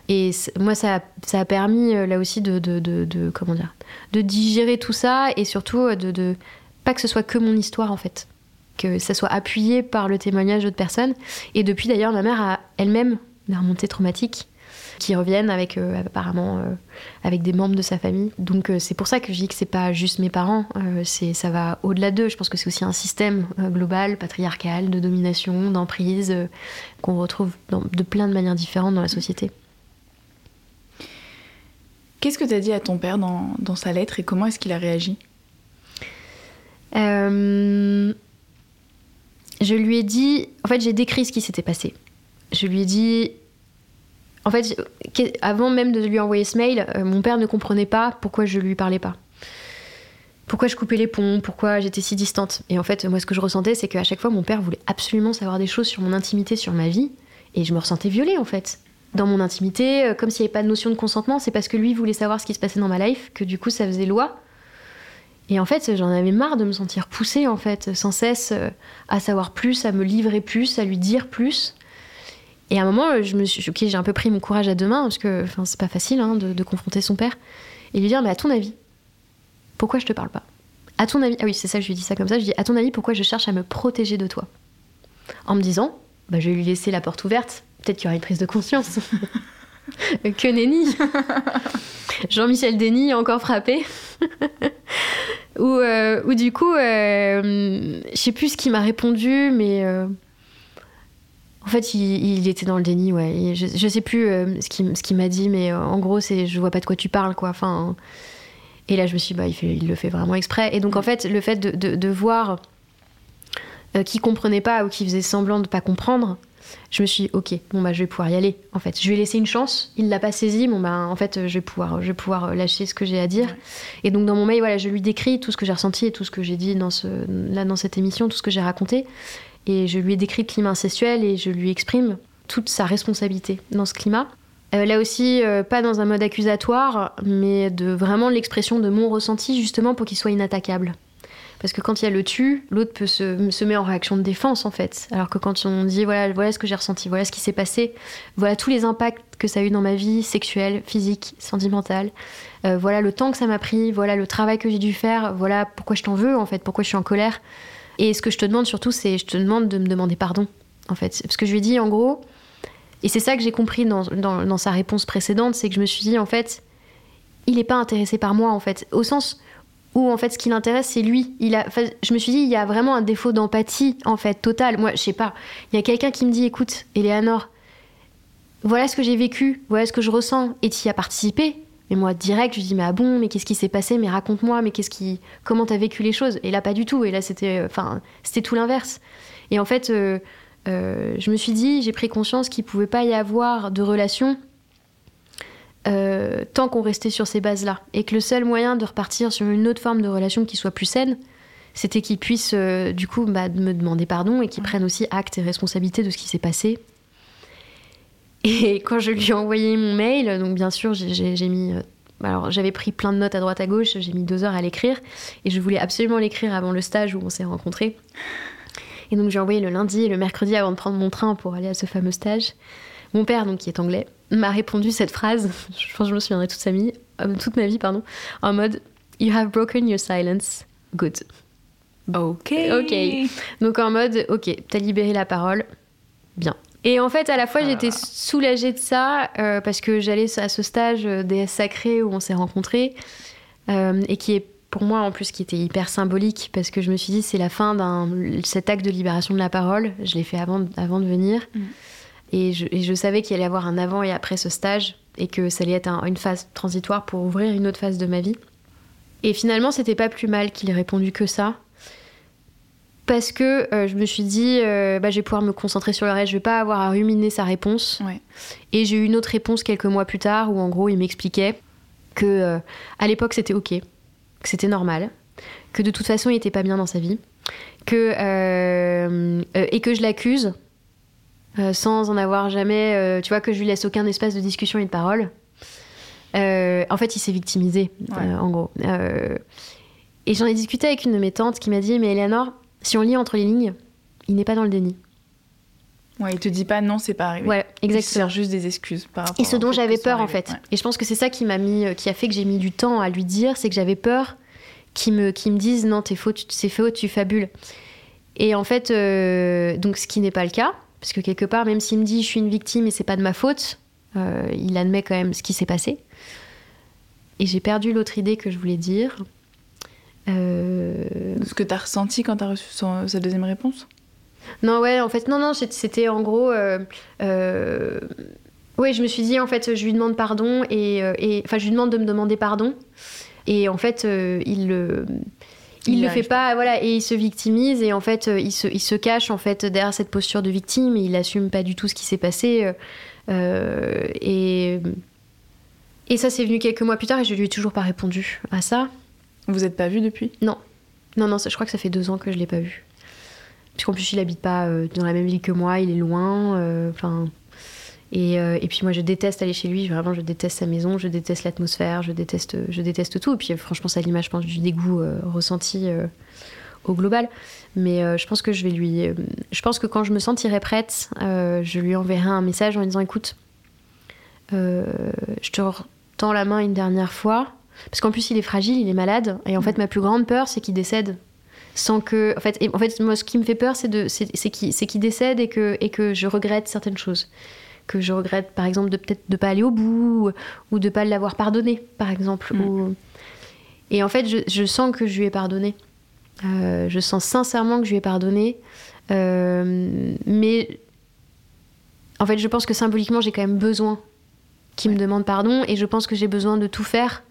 Et moi, ça, ça, a permis euh, là aussi de, de, de, comment dire, de digérer tout ça et surtout de, de, pas que ce soit que mon histoire en fait, que ça soit appuyé par le témoignage d'autres personnes. Et depuis d'ailleurs, ma mère a elle-même des remontées traumatiques qui reviennent avec euh, apparemment euh, avec des membres de sa famille. Donc euh, c'est pour ça que je dis que c'est pas juste mes parents, c'est ça va au-delà d'eux. Je pense que c'est aussi un système global, patriarcal, de domination, d'emprise qu'on retrouve de plein de manières différentes dans la société. Qu'est-ce que tu as dit à ton père dans, dans sa lettre et comment est-ce qu'il a réagi? Je lui ai dit, en fait j'ai décrit ce qui s'était passé. Je lui ai dit, en fait, avant même de lui envoyer ce mail, euh, mon père ne comprenait pas pourquoi je lui parlais pas. Pourquoi je coupais les ponts, pourquoi j'étais si distante. Et en fait, moi, ce que je ressentais, c'est qu'à chaque fois, mon père voulait absolument savoir des choses sur mon intimité, sur ma vie. Et je me ressentais violée, en fait. Dans mon intimité, euh, comme s'il n'y avait pas de notion de consentement, c'est parce que lui voulait savoir ce qui se passait dans ma life, que du coup, ça faisait loi. Et en fait, j'en avais marre de me sentir poussée, en fait, sans cesse euh, à savoir plus, à me livrer plus, à lui dire plus. Et à un moment, je me suis, j'ai un peu pris mon courage à deux mains parce que, c'est pas facile hein, de, confronter son père et lui dire, mais à ton avis, pourquoi je te parle pas? À ton avis, ah oui, c'est ça, je lui dis ça comme ça. Je dis, à ton avis, pourquoi je cherche à me protéger de toi? En me disant, bah, je vais lui laisser la porte ouverte. Peut-être qu'il y aura une prise de conscience. que nenni Jean-Michel Denis encore frappé. ou, euh, ou du coup, euh, je sais plus ce qu'il m'a répondu, mais euh, en fait, il, était dans le déni, ouais. je, je, sais plus euh, ce qu'il m'a dit, mais euh, en gros, c'est je vois pas de quoi tu parles, quoi. Enfin, et là, je me suis dit, bah, il, fait, il le fait vraiment exprès. Et donc, en fait, le fait de, de, voir qui comprenait pas ou qui faisait semblant de pas comprendre, je me suis dit, ok, bon bah je vais pouvoir y aller. En fait, je lui ai laissé une chance. Il l'a pas saisi. Bon bah en fait, je vais pouvoir, je vais pouvoir lâcher ce que j'ai à dire. Et donc dans mon mail, voilà, je lui décris tout ce que j'ai ressenti et tout ce que j'ai dit dans ce, là dans cette émission, tout ce que j'ai raconté. Et je lui ai décrit le climat incestuel et je lui exprime toute sa responsabilité dans ce climat. Euh, là aussi, euh, pas dans un mode accusatoire, mais de vraiment l'expression de mon ressenti, justement pour qu'il soit inattaquable. Parce que quand il y a le tu, l'autre peut se, se met en réaction de défense en fait. Alors que quand on dit voilà, voilà ce que j'ai ressenti, voilà ce qui s'est passé, voilà tous les impacts que ça a eu dans ma vie sexuelle, physique, sentimentale, euh, voilà le temps que ça m'a pris, voilà le travail que j'ai dû faire, voilà pourquoi je t'en veux en fait, pourquoi je suis en colère. Et ce que je te demande surtout, c'est je te demande de me demander pardon en fait. Parce que je lui ai dit en gros, et c'est ça que j'ai compris dans, dans, dans sa réponse précédente, c'est que je me suis dit en fait, il n'est pas intéressé par moi en fait, au sens où en fait ce qui l'intéresse c'est lui. Il a, je me suis dit il y a vraiment un défaut d'empathie en fait total. Moi je sais pas, il y a quelqu'un qui me dit écoute Eleanor, voilà ce que j'ai vécu, voilà ce que je ressens et tu y as participé. Et moi direct je lui dis mais ah bon mais qu'est-ce qui s'est passé? Mais raconte-moi mais qu'est-ce qui comment t'as vécu les choses? Et là pas du tout et là c'était euh, enfin c'était tout l'inverse. Et en fait euh, euh, je me suis dit j'ai pris conscience qu'il pouvait pas y avoir de relation euh, tant qu'on restait sur ces bases-là. Et que le seul moyen de repartir sur une autre forme de relation qui soit plus saine, c'était qu'il puisse euh, du coup bah, me demander pardon et qu'il prenne aussi acte et responsabilité de ce qui s'est passé. Et quand je lui ai envoyé mon mail, donc bien sûr j'ai mis... Euh, alors j'avais pris plein de notes à droite à gauche, j'ai mis deux heures à l'écrire et je voulais absolument l'écrire avant le stage où on s'est rencontrés. Et donc j'ai envoyé le lundi et le mercredi avant de prendre mon train pour aller à ce fameux stage. Mon père, donc qui est anglais, m'a répondu cette phrase, je pense que je me souviendrai toute, sa vie, euh, toute ma vie, pardon, en mode You have broken your silence. Good. Ok. Ok. Donc en mode Ok, t'as libéré la parole. Bien. Et en fait, à la fois, Ah. j'étais soulagée de ça euh, parce que j'allais à ce stage euh, des sacrés où on s'est rencontrés euh, et qui est pour moi en plus qui était hyper symbolique parce que je me suis dit c'est la fin d'un cet acte de libération de la parole. Je l'ai fait avant, avant de venir Mm. et, je, et je savais qu'il allait y avoir un avant et après ce stage et que ça allait être un- une phase transitoire pour ouvrir une autre phase de ma vie. Et finalement, c'était pas plus mal qu'il ait répondu que ça. Parce que euh, je me suis dit, euh, bah, je vais pouvoir me concentrer sur le reste, je vais pas avoir à ruminer sa réponse. Ouais. Et j'ai eu une autre réponse quelques mois plus tard où en gros il m'expliquait que euh, à l'époque c'était ok, que c'était normal, que de toute façon il était pas bien dans sa vie, que et que je l'accuse sans en avoir jamais, tu vois, que je lui laisse aucun espace de discussion et de parole. En fait, il s'est victimisé, Ouais. en gros. Et j'en ai discuté avec une de mes tantes qui m'a dit, mais Eleanor, si on lit entre les lignes, il n'est pas dans le déni. Ouais, il te dit pas non, c'est pas arrivé. Ouais, Il exactement. sert juste des excuses par rapport Et ce dont j'avais peur en fait. Ouais. Et je pense que c'est ça qui m'a mis, euh, qui a fait que j'ai mis du temps à lui dire, c'est que j'avais peur qu'il me, qu'il me dise non t'es faux, c'est faux, tu fabules. Et en fait, euh, donc ce qui n'est pas le cas, parce que quelque part, même s'il me dit je suis une victime et c'est pas de ma faute, euh, il admet quand même ce qui s'est passé. Et j'ai perdu l'autre idée que je voulais dire. Euh, Ce que t'as ressenti quand t'as reçu son- sa deuxième réponse? Non, ouais, en fait, non, non, c'était en gros. Euh, euh, ouais, je me suis dit, en fait, je lui demande pardon et. euh, et- Enfin, je lui demande de me demander pardon. Et en fait, euh, il le. Il, le fait pas, voilà, et il se victimise et en fait, il se, il se cache en fait derrière cette posture de victime et il assume pas du tout ce qui s'est passé. et et ça, c'est venu quelques mois plus tard et je lui ai toujours pas répondu à ça. Vous êtes pas vu depuis? Non, non, ça- je crois que ça fait deux ans que je l'ai pas vu. Parce qu'en plus, il habite pas euh, dans la même ville que moi, il est loin. euh, Enfin. et, euh, et puis moi, je déteste aller chez lui. Vraiment, je déteste sa maison, je déteste l'atmosphère, je déteste, je déteste tout. Et puis, franchement, ça a l'image, je pense, du dégoût ressenti au global. Mais je pense que je vais lui. je pense que quand je me sentirai prête, je lui enverrai un message en lui disant écoute, je te tends la main une dernière fois. Parce qu'en plus, il est fragile, il est malade. Et en fait, ma plus grande peur, c'est qu'il décède. Sans que. En fait, et en fait, moi, ce qui me fait peur, c'est de- c'est- c'est qu'il c'est qu'il décède et que, et que je regrette certaines choses. Que je regrette, par exemple, de peut-être de pas aller au bout, ou de pas l'avoir pardonné, par exemple. Mm. ou- Et en fait, je, je sens que je lui ai pardonné. Euh, je sens sincèrement que je lui ai pardonné. Euh, mais en fait, je pense que symboliquement, j'ai quand même besoin qu'il me demande pardon et je pense que j'ai besoin de tout faire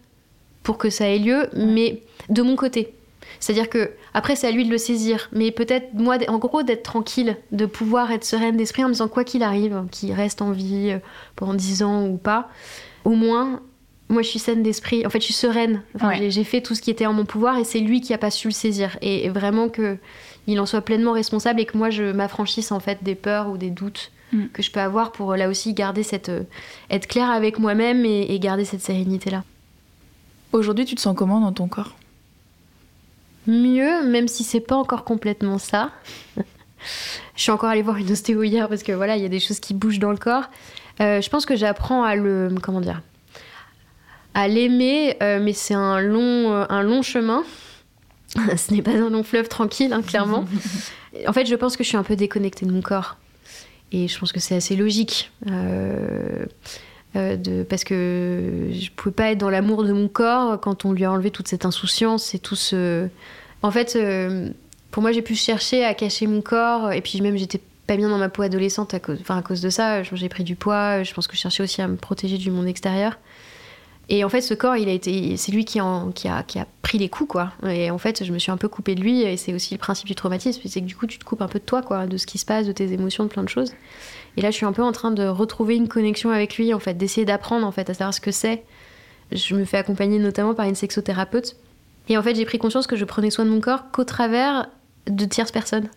pour que ça ait lieu, mais de mon côté. C'est-à-dire que après c'est à lui de le saisir, mais peut-être moi en gros d'être tranquille, de pouvoir être sereine d'esprit en me disant quoi qu'il arrive, qu'il reste en vie euh, pendant 10 ans ou pas, au moins moi je suis saine d'esprit, en fait je suis sereine, j'ai fait tout ce qui était en mon pouvoir et c'est lui qui a pas su le saisir et, vraiment que il en soit pleinement responsable et que moi je m'affranchisse en fait des peurs ou des doutes mm. que je peux avoir pour là aussi garder cette euh, être claire avec moi-même et garder cette sérénité là. Aujourd'hui tu te sens comment dans ton corps? Mieux, même si c'est pas encore complètement ça. je suis encore allée voir une ostéo hier parce que voilà, il y a des choses qui bougent dans le corps. Euh, je pense que j'apprends à le, comment dire, à l'aimer, euh, mais c'est un long, euh, un long chemin. Ce n'est pas un long fleuve tranquille, hein, clairement. en fait, je pense que je suis un peu déconnectée de mon corps. Et je pense que c'est assez logique. De, parce que je pouvais pas être dans l'amour de mon corps quand on lui a enlevé toute cette insouciance et tout ce, en fait, euh, pour moi, j'ai pu chercher à cacher mon corps, et puis même j'étais pas bien dans ma peau adolescente à cause, enfin, à cause de ça. J'ai pris du poids, je pense que je cherchais aussi à me protéger du monde extérieur. Et en fait, ce corps, il a été, c'est lui qui, qui, a, qui, a, pris les coups, quoi. Et en fait, je me suis un peu coupée de lui, et c'est aussi le principe du traumatisme, c'est que du coup, tu te coupes un peu de toi, quoi, de ce qui se passe, de tes émotions, de plein de choses. Et là, je suis un peu en train de retrouver une connexion avec lui, en fait, d'essayer d'apprendre, en fait, à savoir ce que c'est. Je me fais accompagner notamment par une sexothérapeute et en fait, j'ai pris conscience que je prenais soin de mon corps qu'au travers de tierces personnes.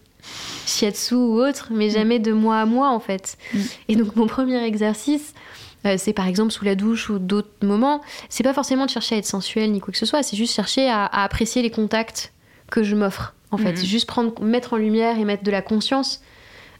Shiatsu ou autre, mais mm. jamais de moi à moi en fait. Mm. Et donc mon premier exercice, euh, c'est par exemple sous la douche ou d'autres moments, c'est pas forcément de chercher à être sensuel ni quoi que ce soit, c'est juste chercher à, apprécier les contacts que je m'offre en fait. Mm. Juste prendre, mettre en lumière et mettre de la conscience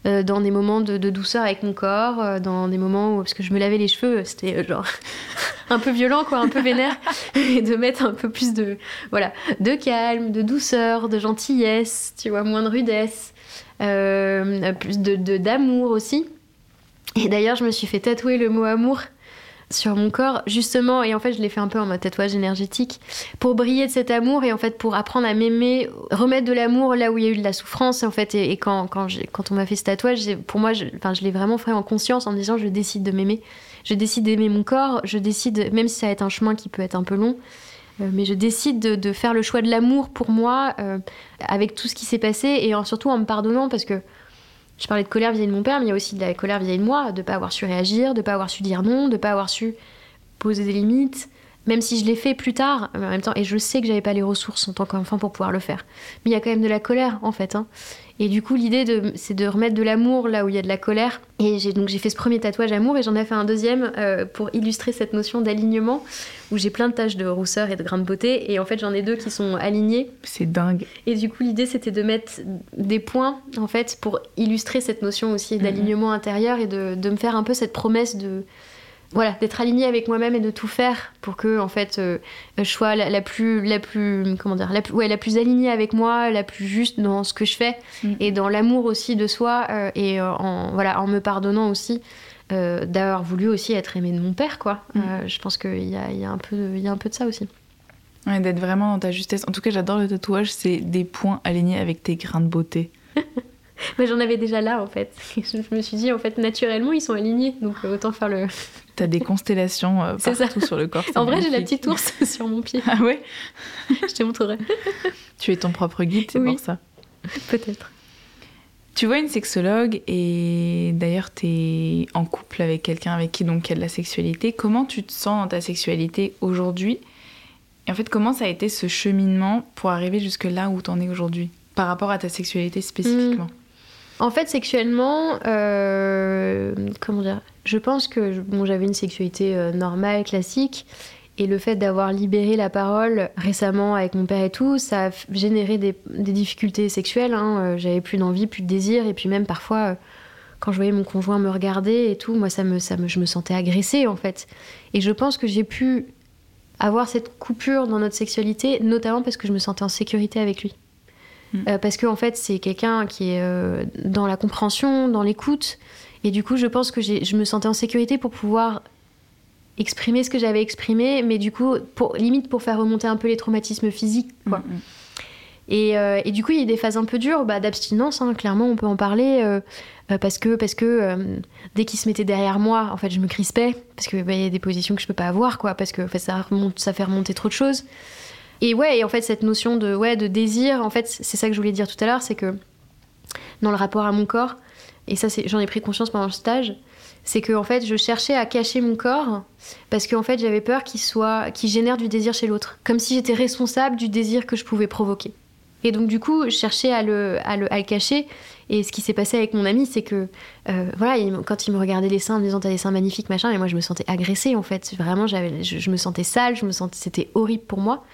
euh, dans des moments de, douceur avec mon corps, euh, dans des moments où, parce que je me lavais les cheveux, c'était euh, genre un peu violent, quoi, un peu vénère, et de mettre un peu plus de, voilà, de calme, de douceur, de gentillesse, tu vois, moins de rudesse, plus de d'amour aussi. Et d'ailleurs, je me suis fait tatouer le mot amour sur mon corps, justement, et en fait, je l'ai fait un peu en mode tatouage énergétique, pour briller de cet amour et en fait pour apprendre à m'aimer, remettre de l'amour là où il y a eu de la souffrance, en fait. Et, quand, quand, quand, on m'a fait ce tatouage, pour moi, je, je l'ai vraiment fait en conscience en disant, je décide de m'aimer, je décide d'aimer mon corps, je décide, même si ça va être un chemin qui peut être un peu long, euh, mais je décide de, faire le choix de l'amour pour moi, euh, avec tout ce qui s'est passé, et surtout en me pardonnant, parce que je parlais de colère vis-à-vis de mon père, mais il y a aussi de la colère vis-à-vis de moi, de ne pas avoir su réagir, de ne pas avoir su dire non, de pas avoir su poser des limites, même si je l'ai fait plus tard, en même temps, et je sais que j'avais pas les ressources en tant qu'enfant pour pouvoir le faire. Mais il y a quand même de la colère, en fait. Hein. Et du coup, l'idée, c'est de remettre de l'amour là où il y a de la colère. Et j'ai donc j'ai fait ce premier tatouage amour et j'en ai fait un deuxième euh, pour illustrer cette notion d'alignement où j'ai plein de taches de rousseur et de grains de beauté. Et en fait, j'en ai deux qui sont alignés. C'est dingue. Et du coup, l'idée, c'était de mettre des points en fait pour illustrer cette notion aussi d'alignement intérieur et de, de me faire un peu cette promesse de voilà, d'être aligné avec moi-même et de tout faire pour que en fait euh, je sois la, plus la plus comment dire la plus ouais, la plus alignée avec moi, la plus juste dans ce que je fais mm. et dans l'amour aussi de soi euh, et euh, en voilà en me pardonnant aussi d'avoir voulu aussi être aimée de mon père quoi. Mm. je pense qu'il y a, y a un peu de, il y a un peu de ça aussi. Ouais, d'être vraiment dans ta justesse. En tout cas, j'adore le tatouage, c'est des points alignés avec tes grains de beauté. J'en avais déjà là en fait. Je me suis dit en fait naturellement ils sont alignés donc autant faire le T'as des constellations euh, partout sur le corps. En vrai, j'ai la petite ours sur mon pied. Ah ouais? Je te montrerai. tu es ton propre guide, c'est pour ça. Peut-être. Tu vois une sexologue et d'ailleurs tu es en couple avec quelqu'un avec qui donc il y a de la sexualité. Comment tu te sens dans ta sexualité aujourd'hui? Et en fait, comment ça a été ce cheminement pour arriver jusque là où tu en es aujourd'hui? Par rapport à ta sexualité spécifiquement hmm. En fait, sexuellement, euh, comment dire Je pense que bon, j'avais une sexualité euh, normale, classique. Et le fait d'avoir libéré la parole récemment avec mon père et tout, ça a généré des, difficultés sexuelles. Hein. Euh, j'avais plus d'envie, plus de désir. Et puis même parfois, quand je voyais mon conjoint me regarder et tout, moi, ça me, ça me, je me sentais agressée en fait. Et je pense que j'ai pu avoir cette coupure dans notre sexualité, notamment parce que je me sentais en sécurité avec lui. Euh, parce qu'en en fait, c'est quelqu'un qui est euh, dans la compréhension, dans l'écoute. Et du coup, je pense que je me sentais en sécurité pour pouvoir exprimer ce que j'avais exprimé, mais du coup, pour, limite pour faire remonter un peu les traumatismes physiques. Quoi. Mm, mm. Et, euh, et, du coup, il y a des phases un peu dures bah, d'abstinence, hein, clairement, on peut en parler, parce que, parce que dès qu'il se mettait derrière moi, en fait, je me crispais, parce qu'il bah, y a des positions que je peux pas avoir, quoi, parce que ça, remonte, ça fait remonter trop de choses. Et ouais, et en fait, cette notion de, ouais, de désir, en fait, c'est ça que je voulais dire tout à l'heure, c'est que dans le rapport à mon corps, et ça, j'en ai pris conscience pendant le stage, c'est que en fait, je cherchais à cacher mon corps parce qu'en fait, j'avais peur qu'il soit, qu'il génère du désir chez l'autre, comme si j'étais responsable du désir que je pouvais provoquer. Et donc du coup, je cherchais à le, à le, cacher. Et ce qui s'est passé avec mon ami, c'est que euh, voilà, quand il me regardait les seins en me disant t'as des seins magnifiques machin, et moi je me sentais agressée en fait. Vraiment, j'avais, je, me sentais sale, je me sentais, c'était horrible pour moi.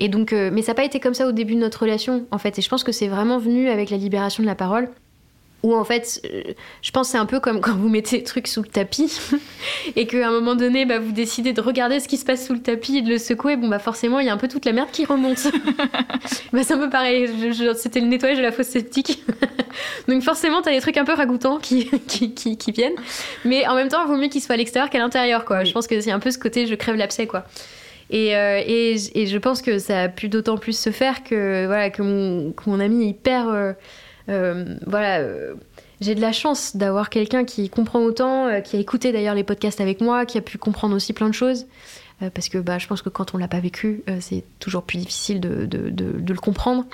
Et donc, euh, mais ça n'a pas été comme ça au début de notre relation en fait. Et je pense que c'est vraiment venu avec la libération de la parole où en fait, euh, je pense c'est un peu comme quand vous mettez des trucs sous le tapis et qu'à un moment donné, bah, vous décidez de regarder ce qui se passe sous le tapis et de le secouer. Bon, bah forcément, il y a un peu toute la merde qui remonte. bah, c'est un peu pareil. C'était le nettoyage de la fosse septique. Donc forcément, t'as des trucs un peu ragoûtants qui, qui, qui, viennent. Mais en même temps, il vaut mieux qu'ils soient à l'extérieur qu'à l'intérieur, quoi. Je pense que c'est un peu ce côté je crève l'abcès, quoi. Et, euh, et, je pense que ça a pu d'autant plus se faire que, voilà, que, mon, ami est hyper. Euh, euh, voilà j'ai de la chance d'avoir quelqu'un qui comprend autant, qui a écouté d'ailleurs les podcasts avec moi, qui a pu comprendre aussi plein de choses. parce que bah, je pense que quand on l'a pas vécu, c'est toujours plus difficile de, de, de, le comprendre.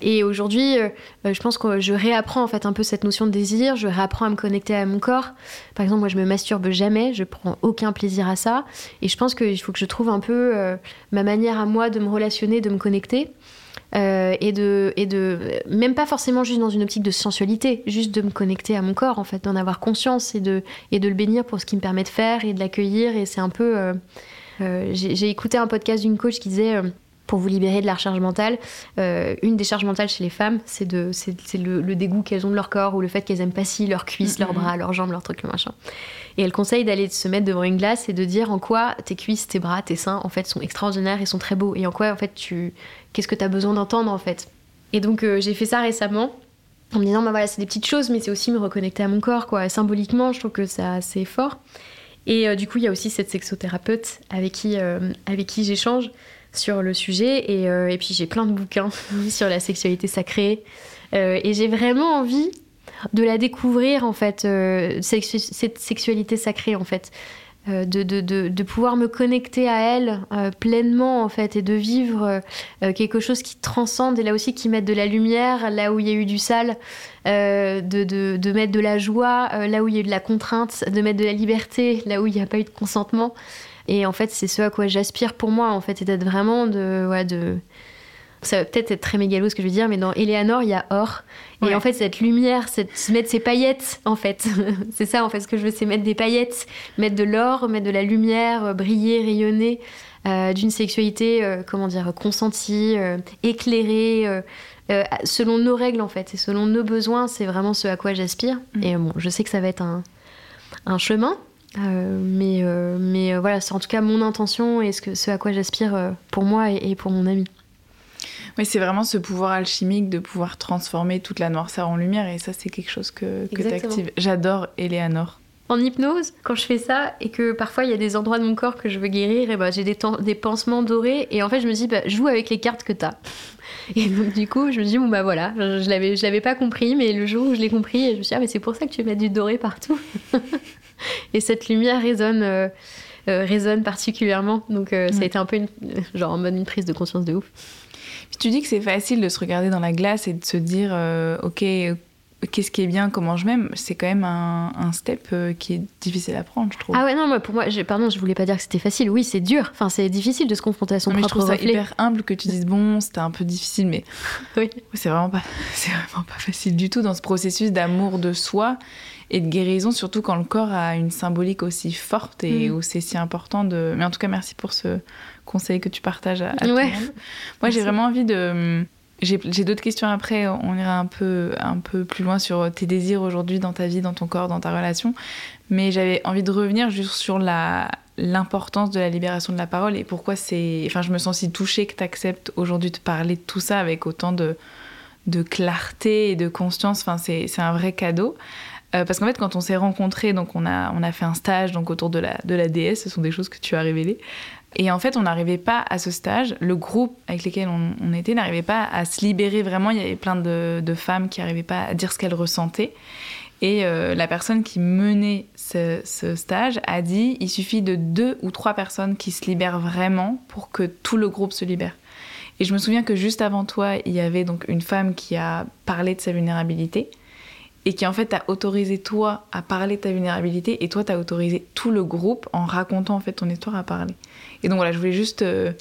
Et aujourd'hui, je pense que je réapprends en fait un peu cette notion de désir, je réapprends à me connecter à mon corps. Par exemple, moi je me masturbe jamais, je prends aucun plaisir à ça. Et je pense qu'il faut que je trouve un peu ma manière à moi de me relationner, de me connecter. Euh, et, de, et de même pas forcément juste dans une optique de sensualité, juste de me connecter à mon corps en fait, d'en avoir conscience et de, et de le bénir pour ce qu'il me permet de faire et de l'accueillir. Et c'est un peu. Euh, euh, j'ai écouté un podcast d'une coach qui disait pour vous libérer de la charge mentale. une des charges mentales chez les femmes, c'est de, c'est, le, le, dégoût qu'elles ont de leur corps ou le fait qu'elles aiment pas si leurs cuisses, leurs bras, leurs jambes, leurs trucs, le machin. Et elle conseille d'aller se mettre devant une glace et de dire en quoi tes cuisses, tes bras, tes seins, en fait, sont extraordinaires et sont très beaux. Et en quoi, en fait, tu, qu'est-ce que tu as besoin d'entendre en fait? Et donc euh, j'ai fait ça récemment en me disant bah voilà c'est des petites choses mais c'est aussi me reconnecter à mon corps quoi. symboliquement je trouve que c'est assez fort. Et euh, du coup il y a aussi cette sexothérapeute avec qui, euh, avec qui j'échange sur le sujet et, et puis j'ai plein de bouquins sur la sexualité sacrée et j'ai vraiment envie de la découvrir en fait cette sexualité sacrée en fait euh, de, de, de, pouvoir me connecter à elle euh, pleinement en fait et de vivre euh, quelque chose qui transcende et là aussi qui mette de la lumière là où il y a eu du sale, de, mettre de la joie là où il y a eu de la contrainte, de mettre de la liberté là où il n'y a pas eu de consentement. Et en fait, c'est ce à quoi j'aspire pour moi en fait, et d'être vraiment de, ouais, de, ça va peut-être être très mégalo ce que je veux dire, mais dans Eleanor, il y a or. Et en fait, cette lumière, c'est mettre ses paillettes, en fait. c'est ça, en fait, ce que je veux, c'est mettre des paillettes, mettre de l'or, mettre de la lumière, euh, briller, rayonner, euh, d'une sexualité, euh, comment dire, consentie, éclairée, selon nos règles, en fait, et selon nos besoins, c'est vraiment ce à quoi j'aspire. Mm. Et bon, je sais que ça va être un, un chemin, mais, mais voilà, c'est en tout cas mon intention et ce, que, ce à quoi j'aspire pour moi et, et pour mon ami. Oui, c'est vraiment ce pouvoir alchimique de pouvoir transformer toute la noirceur en lumière et ça, c'est quelque chose que, que tu actives. J'adore Eleanor. En hypnose, quand je fais ça et que parfois il y a des endroits de mon corps que je veux guérir, et bah, j'ai des, des pansements dorés et en fait je me dis bah, joue avec les cartes que t'as. Et donc du coup je me dis bon bah voilà, je, je l'avais pas compris mais le jour où je l'ai compris, je me suis dit ah mais c'est pour ça que tu mets du doré partout. et cette lumière résonne euh, euh, résonne particulièrement donc euh, ça a été un peu une, genre en mode une prise de conscience de ouf. Puis tu dis que c'est facile de se regarder dans la glace et de se dire, ok, qu'est-ce qui est bien, comment je m'aime, c'est quand même un, un step euh, qui est difficile à prendre, je trouve. Ah ouais, non, moi, pour moi, je, pardon, je voulais pas dire que c'était facile. Oui, c'est dur. Enfin, c'est difficile de se confronter à son propre reflet. Je trouve ça hyper humble que tu dises, bon, c'était un peu difficile, mais oui. c'est vraiment, pas, vraiment pas facile du tout dans ce processus d'amour de soi et de guérison, surtout quand le corps a une symbolique aussi forte et mm. où c'est si important de... Mais en tout cas, merci pour ce conseils que tu partages à, tout le monde. Moi, j'ai vraiment envie de. J'ai d'autres questions après, on ira un peu, un peu plus loin sur tes désirs aujourd'hui dans ta vie, dans ton corps, dans ta relation. Mais j'avais envie de revenir juste sur l'importance de la libération de la parole et pourquoi c'est. Enfin, je me sens si touchée que tu acceptes aujourd'hui de parler de tout ça avec autant de, de clarté et de conscience. Enfin, c'est un vrai cadeau. Euh, parce qu'en fait, quand on s'est rencontrés, donc on a, on a fait un stage donc autour de la, de la déesse, ce sont des choses que tu as révélées. Et en fait, on n'arrivait pas à ce stage, le groupe avec lequel on, était n'arrivait pas à se libérer vraiment. Il y avait plein de, femmes qui n'arrivaient pas à dire ce qu'elles ressentaient. Et euh, la personne qui menait ce, ce, stage a dit il suffit de deux ou trois personnes qui se libèrent vraiment pour que tout le groupe se libère. Et je me souviens que juste avant toi, il y avait donc une femme qui a parlé de sa vulnérabilité et qui en fait t'a autorisé toi à parler de ta vulnérabilité et toi t'as autorisé tout le groupe en racontant en fait ton histoire à parler. Et donc voilà, je voulais juste, euh,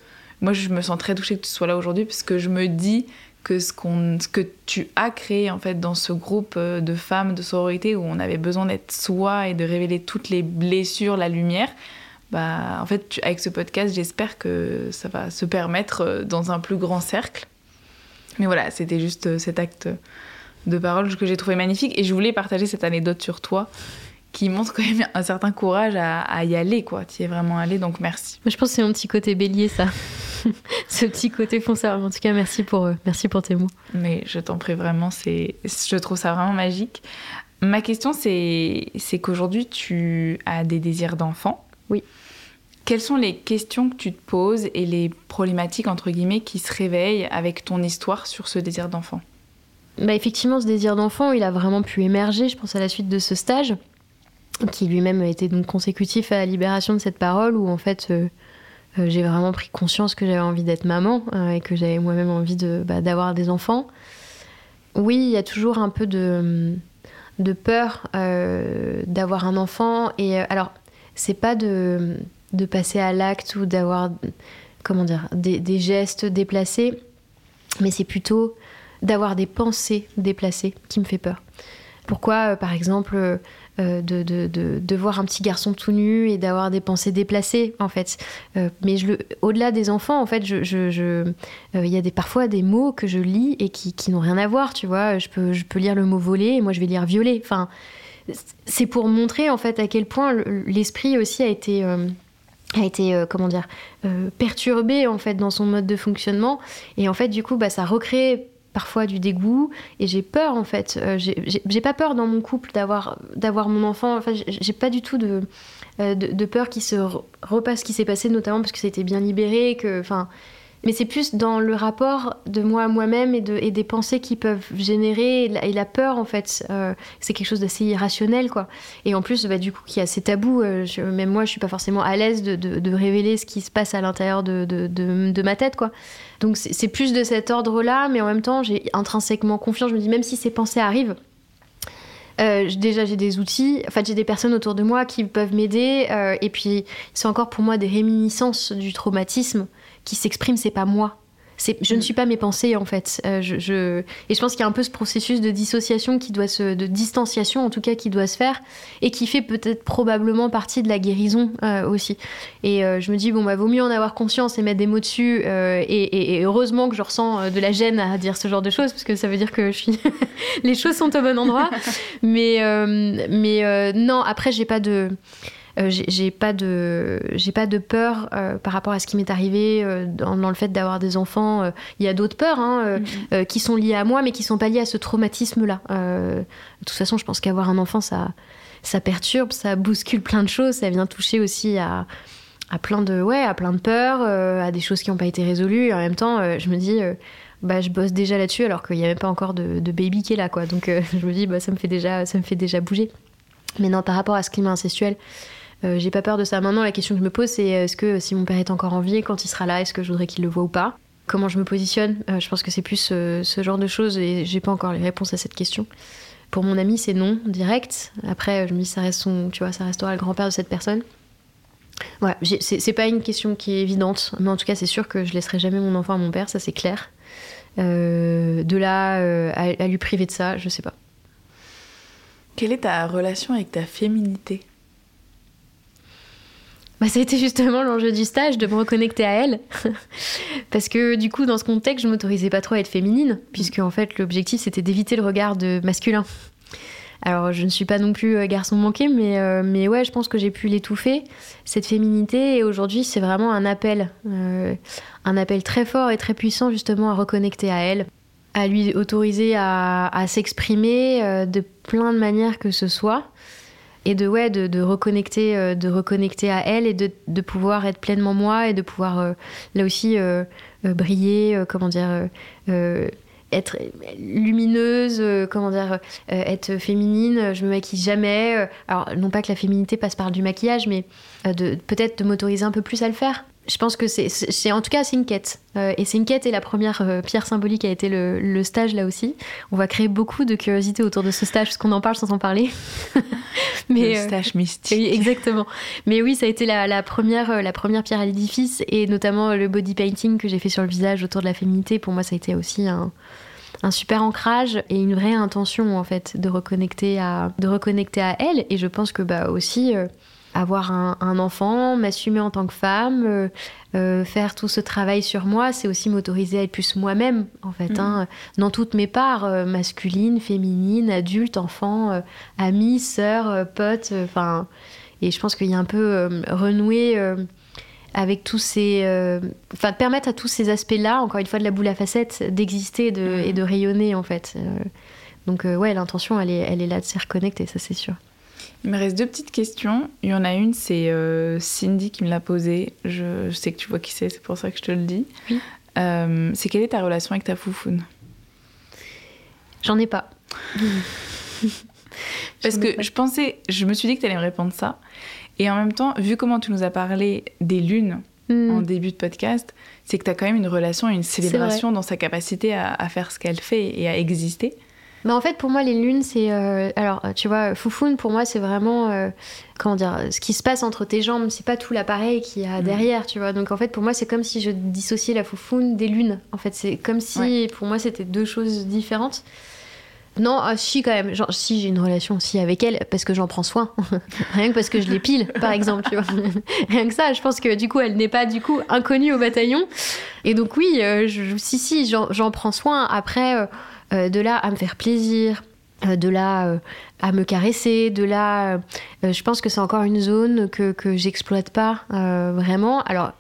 moi je me sens très touchée que tu sois là aujourd'hui parce que je me dis que ce, qu'on, ce que tu as créé en fait dans ce groupe euh, de femmes de sororité où on avait besoin d'être soi et de révéler toutes les blessures, la lumière, bah en fait avec ce podcast j'espère que ça va se permettre euh, dans un plus grand cercle. Mais voilà, c'était juste cet acte de parole que j'ai trouvé magnifique et je voulais partager cette anecdote sur toi qui montre quand même un certain courage à, y aller, quoi. Tu y es vraiment allé, donc merci. Je pense que c'est mon petit côté bélier, ça. Ce petit côté fonceur. En tout cas, merci pour, euh, merci pour tes mots. Mais je t'en prie vraiment, c'est, je trouve ça vraiment magique. Ma question, c'est, c'est qu'aujourd'hui, tu as des désirs d'enfant. Oui. Quelles sont les questions que tu te poses et les problématiques, entre guillemets, qui se réveillent avec ton histoire sur ce désir d'enfant? Bah effectivement, ce désir d'enfant, il a vraiment pu émerger, je pense, à la suite de ce stage qui lui-même était donc consécutif à la libération de cette parole, où en fait euh, euh, j'ai vraiment pris conscience que j'avais envie d'être maman euh, et que j'avais moi-même envie de, bah, d'avoir des enfants. Oui, il y a toujours un peu de, peur d'avoir un enfant. Et alors, c'est pas de, passer à l'acte ou d'avoir comment dire, des gestes déplacés, mais c'est plutôt d'avoir des pensées déplacées qui me fait peur. Pourquoi, par exemple, euh, de, de, voir un petit garçon tout nu et d'avoir des pensées déplacées en fait. Euh, mais je au-delà des enfants, en fait, je, je, euh, il y a des, parfois des mots que je lis et qui, qui n'ont rien à voir, tu vois. Je peux, je peux lire le mot voler et moi je vais lire violer. Enfin, c'est pour montrer en fait à quel point l'esprit aussi a été a été comment dire perturbé en fait dans son mode de fonctionnement et en fait du coup bah ça recrée parfois du dégoût et j'ai peur en fait. Euh, j'ai pas peur dans mon couple d'avoir d'avoir mon enfant. Enfin j'ai pas du tout de, euh, de, de peur qu'il se repasse ce qui s'est passé notamment parce que été bien libéré que enfin mais c'est plus dans le rapport de moi à moi-même et, de, et des pensées qui peuvent générer et la, peur en fait. Euh, c'est quelque chose d'assez irrationnel quoi. Et en plus, bah, du coup, qui a ces tabous, euh, même moi je suis pas forcément à l'aise de, révéler ce qui se passe à l'intérieur de, ma tête quoi. Donc c'est plus de cet ordre-là, mais en même temps j'ai intrinsèquement confiance. Je me dis même si ces pensées arrivent, euh, déjà, j'ai des outils, enfin, j'ai des personnes autour de moi qui peuvent m'aider. et puis, c'est encore pour moi des réminiscences du traumatisme qui s'exprime, c'est pas moi. Je ne mm. suis pas mes pensées en fait. Euh, je, Et je pense qu'il y a un peu ce processus de dissociation qui doit se, de distanciation en tout cas qui doit se faire et qui fait peut-être probablement partie de la guérison euh, aussi. Et euh, je me dis bon bah vaut mieux en avoir conscience et mettre des mots dessus et, heureusement que je ressens de la gêne à dire ce genre de choses parce que ça veut dire que je suis les choses sont au bon endroit. mais mais non après j'ai pas de euh, j'ai pas de j'ai pas de peur euh, par rapport à ce qui m'est arrivé euh, dans, le fait d'avoir des enfants. Il y a d'autres peurs hein, mm-hmm. qui sont liées à moi, mais qui sont pas liées à ce traumatisme-là. de toute façon, je pense qu'avoir un enfant, ça ça perturbe, ça bouscule plein de choses, ça vient toucher aussi à à plein de ouais à plein de peurs, à des choses qui n'ont pas été résolues. Et en même temps, je me dis bah, je bosse déjà là-dessus alors qu'il n'y a même pas encore de, baby qui est là quoi. Donc je me dis bah, ça me fait déjà ça me fait déjà bouger. Mais non, par rapport à ce climat incestuel, euh, j'ai pas peur de ça. Maintenant, la question que je me pose, c'est euh, est-ce que si mon père est encore en vie, quand il sera là, est-ce que je voudrais qu'il le voit ou pas? Comment je me positionne? Euh, Je pense que c'est plus ce genre de choses et j'ai pas encore les réponses à cette question. Pour mon ami, c'est non, direct. Après, je me dis, ça reste tu vois, ça restera le grand-père de cette personne. Ouais, c'est pas une question qui est évidente, mais en tout cas, c'est sûr que je laisserai jamais mon enfant à mon père, ça c'est clair. de là à, à lui priver de ça, je sais pas. Quelle est ta relation avec ta féminité? Bah, ça a été justement l'enjeu du stage, de me reconnecter à elle. Parce que du coup, dans ce contexte, je m'autorisais pas trop à être féminine, puisque en fait, l'objectif c'était d'éviter le regard de masculin. Alors, je ne suis pas non plus euh, garçon manqué, mais, euh, mais ouais, je pense que j'ai pu l'étouffer, cette féminité. Et aujourd'hui, c'est vraiment un appel, euh, un appel très fort et très puissant, justement, à reconnecter à elle, à lui autoriser à, à s'exprimer de plein de manières que ce soit et de ouais euh, reconnecter à elle et de, pouvoir être pleinement moi et de pouvoir euh, là aussi euh, briller comment dire être lumineuse, comment dire, être féminine. Je me maquille jamais. Alors, non pas que la féminité passe par du maquillage, mais peut-être de m'autoriser un peu plus à le faire je pense que c'est, en tout cas, c'est une quête. Euh, et c'est une quête et la première euh, pierre symbolique a été le, stage là aussi. On va créer beaucoup de curiosité autour de ce stage parce qu'on en parle sans en parler. Mais, le euh, stage mystique. Oui, exactement. Mais oui, ça a été la, première, la première pierre à l'édifice et notamment le body painting que j'ai fait sur le visage autour de la féminité. Pour moi, ça a été aussi un, un super ancrage et une vraie intention en fait de reconnecter à, de reconnecter à elle. Et je pense que bah aussi avoir un, enfant, m'assumer en tant que femme, euh, euh, faire tout ce travail sur moi, c'est aussi m'autoriser à être plus moi-même, en fait, mm. hein, dans toutes mes parts, euh, masculine, féminine, adulte, enfant, amie, sœur, pote, enfin. et je pense qu'il y a un peu renouer avec tous ces. Enfin, permettre à tous ces aspects-là, encore une fois, de la boule à facettes, d'exister mm. et de rayonner, en fait. donc, ouais, l'intention, elle est, elle est là de s'y reconnecter, ça, c'est sûr. Il me reste deux petites questions. Il y en a une, c'est euh, Cindy qui me l'a posée. Je, sais que tu vois qui c'est, c'est pour ça que je te le dis. Euh, c'est quelle est ta relation avec ta foufoune? J'en ai pas. Parce que je pensais, je me suis dit que tu allais me répondre ça. Et en même temps, vu comment tu nous as parlé des lunes hmm. en début de podcast, c'est que tu as quand même une relation, une célébration dans sa capacité à, à faire ce qu'elle fait et à exister. Mais en fait, pour moi, les lunes, c'est. Euh, alors, tu vois, Foufoune, pour moi, c'est vraiment. Euh, comment dire Ce qui se passe entre tes jambes, c'est pas tout l'appareil qu'il y a mm. derrière, tu vois. Donc, en fait, pour moi, c'est comme si je dissociais la Foufoune des lunes. En fait, c'est comme si, pour moi, c'était deux choses différentes. Non, ah, si quand même. Genre, si j'ai une relation aussi avec elle, parce que j'en prends soin. Rien que parce que je l'épile, par exemple, tu vois. Rien que ça, je pense que du coup, elle n'est pas du coup inconnue au bataillon. Et donc oui, euh, je, si si, j'en prends soin. Après. Euh, de là à me faire plaisir, euh, de là euh, à me caresser, de là, je pense que c'est encore une zone que, que j'exploite pas vraiment. Alors,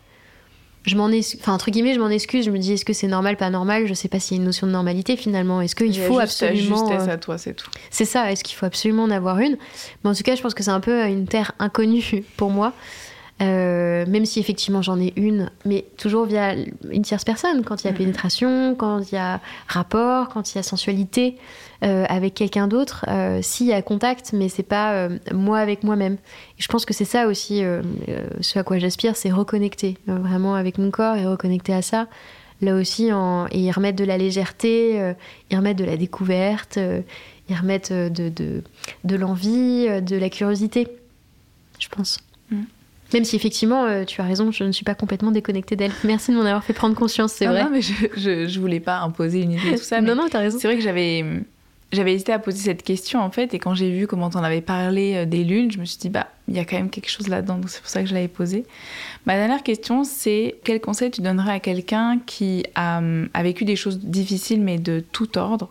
je m'en enfin entre guillemets, je m'en excuse. Je me dis, est-ce que c'est normal, pas normal? Je sais pas s'il y a une notion de normalité finalement. Est-ce qu'il faut absolument à toi, c'est tout. C'est ça. Est-ce qu'il faut absolument en avoir une? Mais en tout cas, je pense que c'est un peu une terre inconnue pour moi. Euh, même si effectivement j'en ai une, mais toujours via une tierce personne, quand il y a pénétration, quand il y a rapport, quand il y a sensualité euh, avec quelqu'un d'autre, euh, s'il y a contact, mais c'est pas moi avec moi-même. Et je pense que c'est ça aussi, ce à quoi j'aspire, c'est reconnecter vraiment avec mon corps et reconnecter à ça. Là aussi, en, et y remettre de la légèreté, y remettre de la découverte, y remettre de, de, de l'envie, de la curiosité, je pense. Même si effectivement, euh, tu as raison, je ne suis pas complètement déconnectée d'elle. Merci de m'en avoir fait prendre conscience, c'est vrai. Non, mais je, je, voulais pas imposer une idée tout ça. non, non, t'as raison. C'est vrai que j'avais, j'avais hésité à poser cette question en fait, et quand j'ai vu comment t'en avais parlé euh, des lunes, je me suis dit bah il y a quand même quelque chose là-dedans, donc c'est pour ça que je l'avais posée. Ma dernière question, c'est quel conseil tu donnerais à quelqu'un qui a, a vécu des choses difficiles mais de tout ordre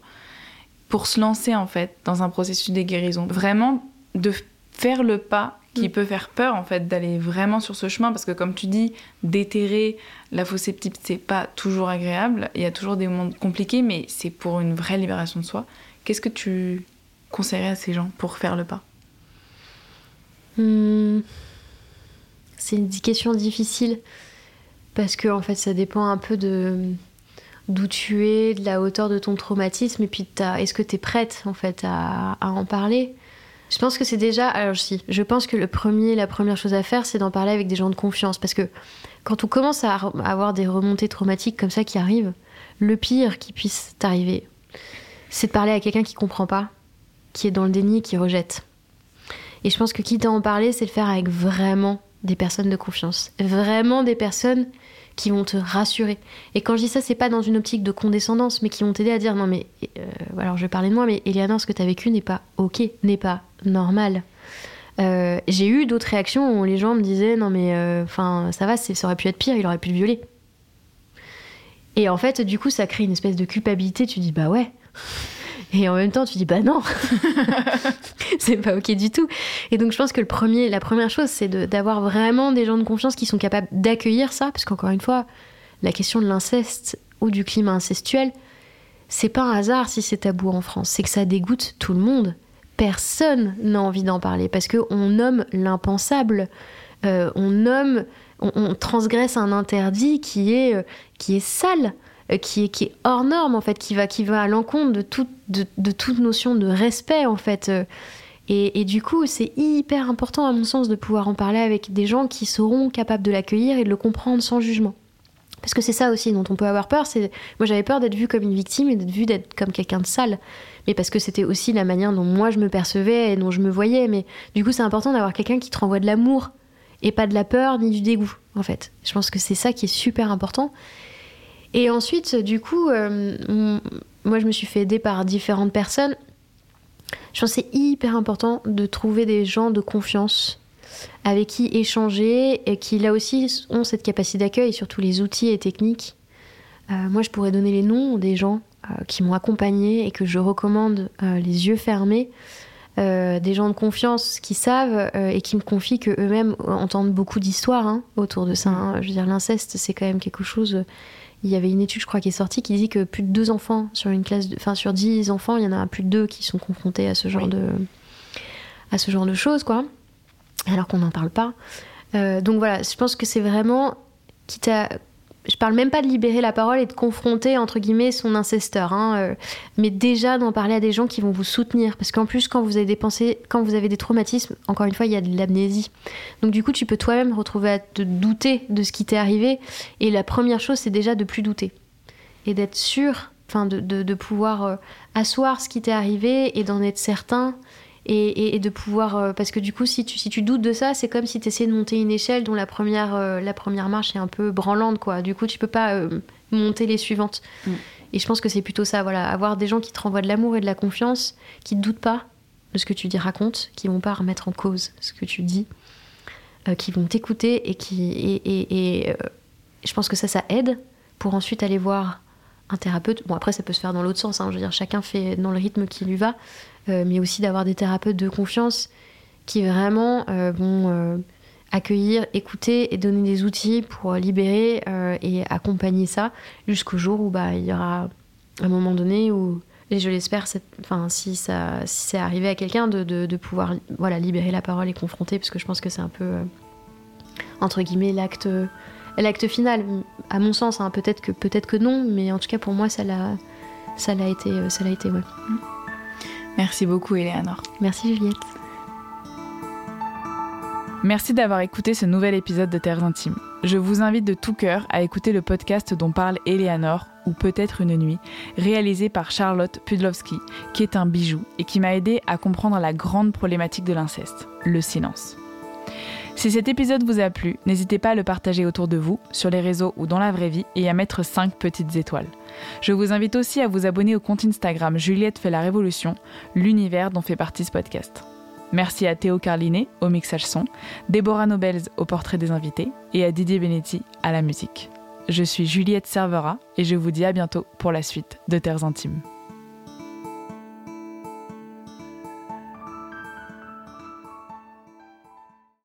pour se lancer en fait dans un processus de guérison, vraiment de faire le pas qui mm. peut faire peur en fait d'aller vraiment sur ce chemin parce que comme tu dis déterrer la fausse septique c'est pas toujours agréable il y a toujours des moments compliqués mais c'est pour une vraie libération de soi qu'est-ce que tu conseillerais à ces gens pour faire le pas? Hmm. c'est une question difficile parce que en fait ça dépend un peu de d'où tu es, de la hauteur de ton traumatisme, et puis est-ce que tu es prête en fait à, à en parler? Je pense que c'est déjà. Alors, si, je pense que le premier, la première chose à faire, c'est d'en parler avec des gens de confiance. Parce que quand on commence à avoir des remontées traumatiques comme ça qui arrivent, le pire qui puisse t'arriver, c'est de parler à quelqu'un qui comprend pas, qui est dans le déni, qui rejette. Et je pense que quitte à en parler, c'est de faire avec vraiment des personnes de confiance. Vraiment des personnes qui vont te rassurer. Et quand je dis ça, c'est pas dans une optique de condescendance, mais qui vont t'aider à dire non mais euh, alors je vais parler de moi, mais Eliana, ce que tu vécu n'est pas ok, n'est pas normal. Euh, j'ai eu d'autres réactions où les gens me disaient non mais euh, enfin ça va, ça aurait pu être pire, il aurait pu le violer. Et en fait, du coup, ça crée une espèce de culpabilité. Tu dis bah ouais. Et en même temps, tu dis bah non, c'est pas ok du tout. Et donc, je pense que le premier, la première chose, c'est d'avoir vraiment des gens de confiance qui sont capables d'accueillir ça, parce qu'encore une fois, la question de l'inceste ou du climat incestuel, c'est pas un hasard si c'est tabou en France, c'est que ça dégoûte tout le monde. Personne n'a envie d'en parler parce qu'on nomme l'impensable, euh, on nomme, on, transgresse un interdit qui est, euh, qui est sale. Qui, est, qui est hors norme en fait, qui va, qui va à l'encontre de, tout, de, toute notion de respect en fait. Et, et du coup, c'est hyper important à mon sens de pouvoir en parler avec des gens qui seront capables de l'accueillir et de le comprendre sans jugement. Parce que c'est ça aussi dont on peut avoir peur. C'est moi j'avais peur d'être vue comme une victime et d'être vue d'être comme quelqu'un de sale. Mais parce que c'était aussi la manière dont moi je me percevais et dont je me voyais. Mais du coup c'est important d'avoir quelqu'un qui te renvoie de l'amour et pas de la peur ni du dégoût en fait. Je pense que c'est ça qui est super important. Et ensuite du coup euh, moi je me suis fait aider par différentes personnes. Je pense que c'est hyper important de trouver des gens de confiance avec qui échanger et qui là aussi ont cette capacité d'accueil surtout les outils et techniques. Euh, moi, je pourrais donner les noms des gens euh, qui m'ont accompagné et que je recommande les yeux fermés. des gens de confiance qui savent et qui me confient qu'eux-mêmes entendent beaucoup d'histoires hein, autour de ça. Hein. Je veux dire, l'inceste, c'est quand même quelque chose. Il y avait une étude, je crois, qui est sortie qui dit que plus de deux enfants sur une classe, enfin sur dix enfants, il y en a plus de deux qui sont confrontés à ce genre de, à ce genre de choses, quoi alors qu'on n'en parle pas. Euh, donc voilà, je pense que c'est vraiment quitte à je parle même pas de libérer la parole et de confronter entre guillemets son incesteur, hein, euh, mais déjà d'en parler à des gens qui vont vous soutenir, parce qu'en plus quand vous avez des quand vous avez des traumatismes, encore une fois il y a de l'amnésie, donc du coup tu peux toi-même retrouver à te douter de ce qui t'est arrivé, et la première chose c'est déjà de plus douter. Et d'être sûr, enfin de, de, pouvoir euh, asseoir ce qui t'est arrivé et d'en être certain et, de pouvoir euh, parce que du coup si tu, si tu doutes de ça c'est comme si tu essayais de monter une échelle dont la première euh, la première marche est un peu branlante quoi. Du coup tu peux pas euh, monter les suivantes. Mm. et je pense que c'est plutôt ça voilà. Avoir des gens qui te renvoient de l'amour et de la confiance qui ne doutent pas de ce que tu dis racontes qui vont pas remettre en cause ce que tu dis qui vont t'écouter et qui et, et je pense que ça ça aide pour ensuite aller voir un thérapeute. Bon, après, ça peut se faire dans l'autre sens. Hein. Je veux dire, chacun fait dans le rythme qui lui va. Euh, mais aussi d'avoir des thérapeutes de confiance qui vraiment euh, vont euh, accueillir, écouter et donner des outils pour libérer et accompagner ça jusqu'au jour où bah, il y aura un moment donné où, et je l'espère, enfin, si, ça, si c'est arrivé à quelqu'un, de, de, pouvoir voilà, libérer la parole et confronter, parce que je pense que c'est un peu, entre guillemets, l'acte l'acte final, à mon sens, hein, peut-être que peut-être que non, mais en tout cas pour moi ça l'a ça l'a été ça l'a été ouais. Merci beaucoup, Eleanor. Merci, Juliette. Merci d'avoir écouté ce nouvel épisode de Terres Intimes. Je vous invite de tout cœur à écouter le podcast dont parle Eleanor, ou peut-être une nuit, réalisé par Charlotte Pudlowski, qui est un bijou et qui m'a aidé à comprendre la grande problématique de l'inceste, le silence. Si cet épisode vous a plu, n'hésitez pas à le partager autour de vous, sur les réseaux ou dans la vraie vie, et à mettre 5 petites étoiles. Je vous invite aussi à vous abonner au compte Instagram Juliette fait la révolution, l'univers dont fait partie ce podcast. Merci à Théo Carlinet au mixage son, Déborah Nobels au portrait des invités et à Didier Benetti à la musique. Je suis Juliette Servera et je vous dis à bientôt pour la suite de Terres Intimes.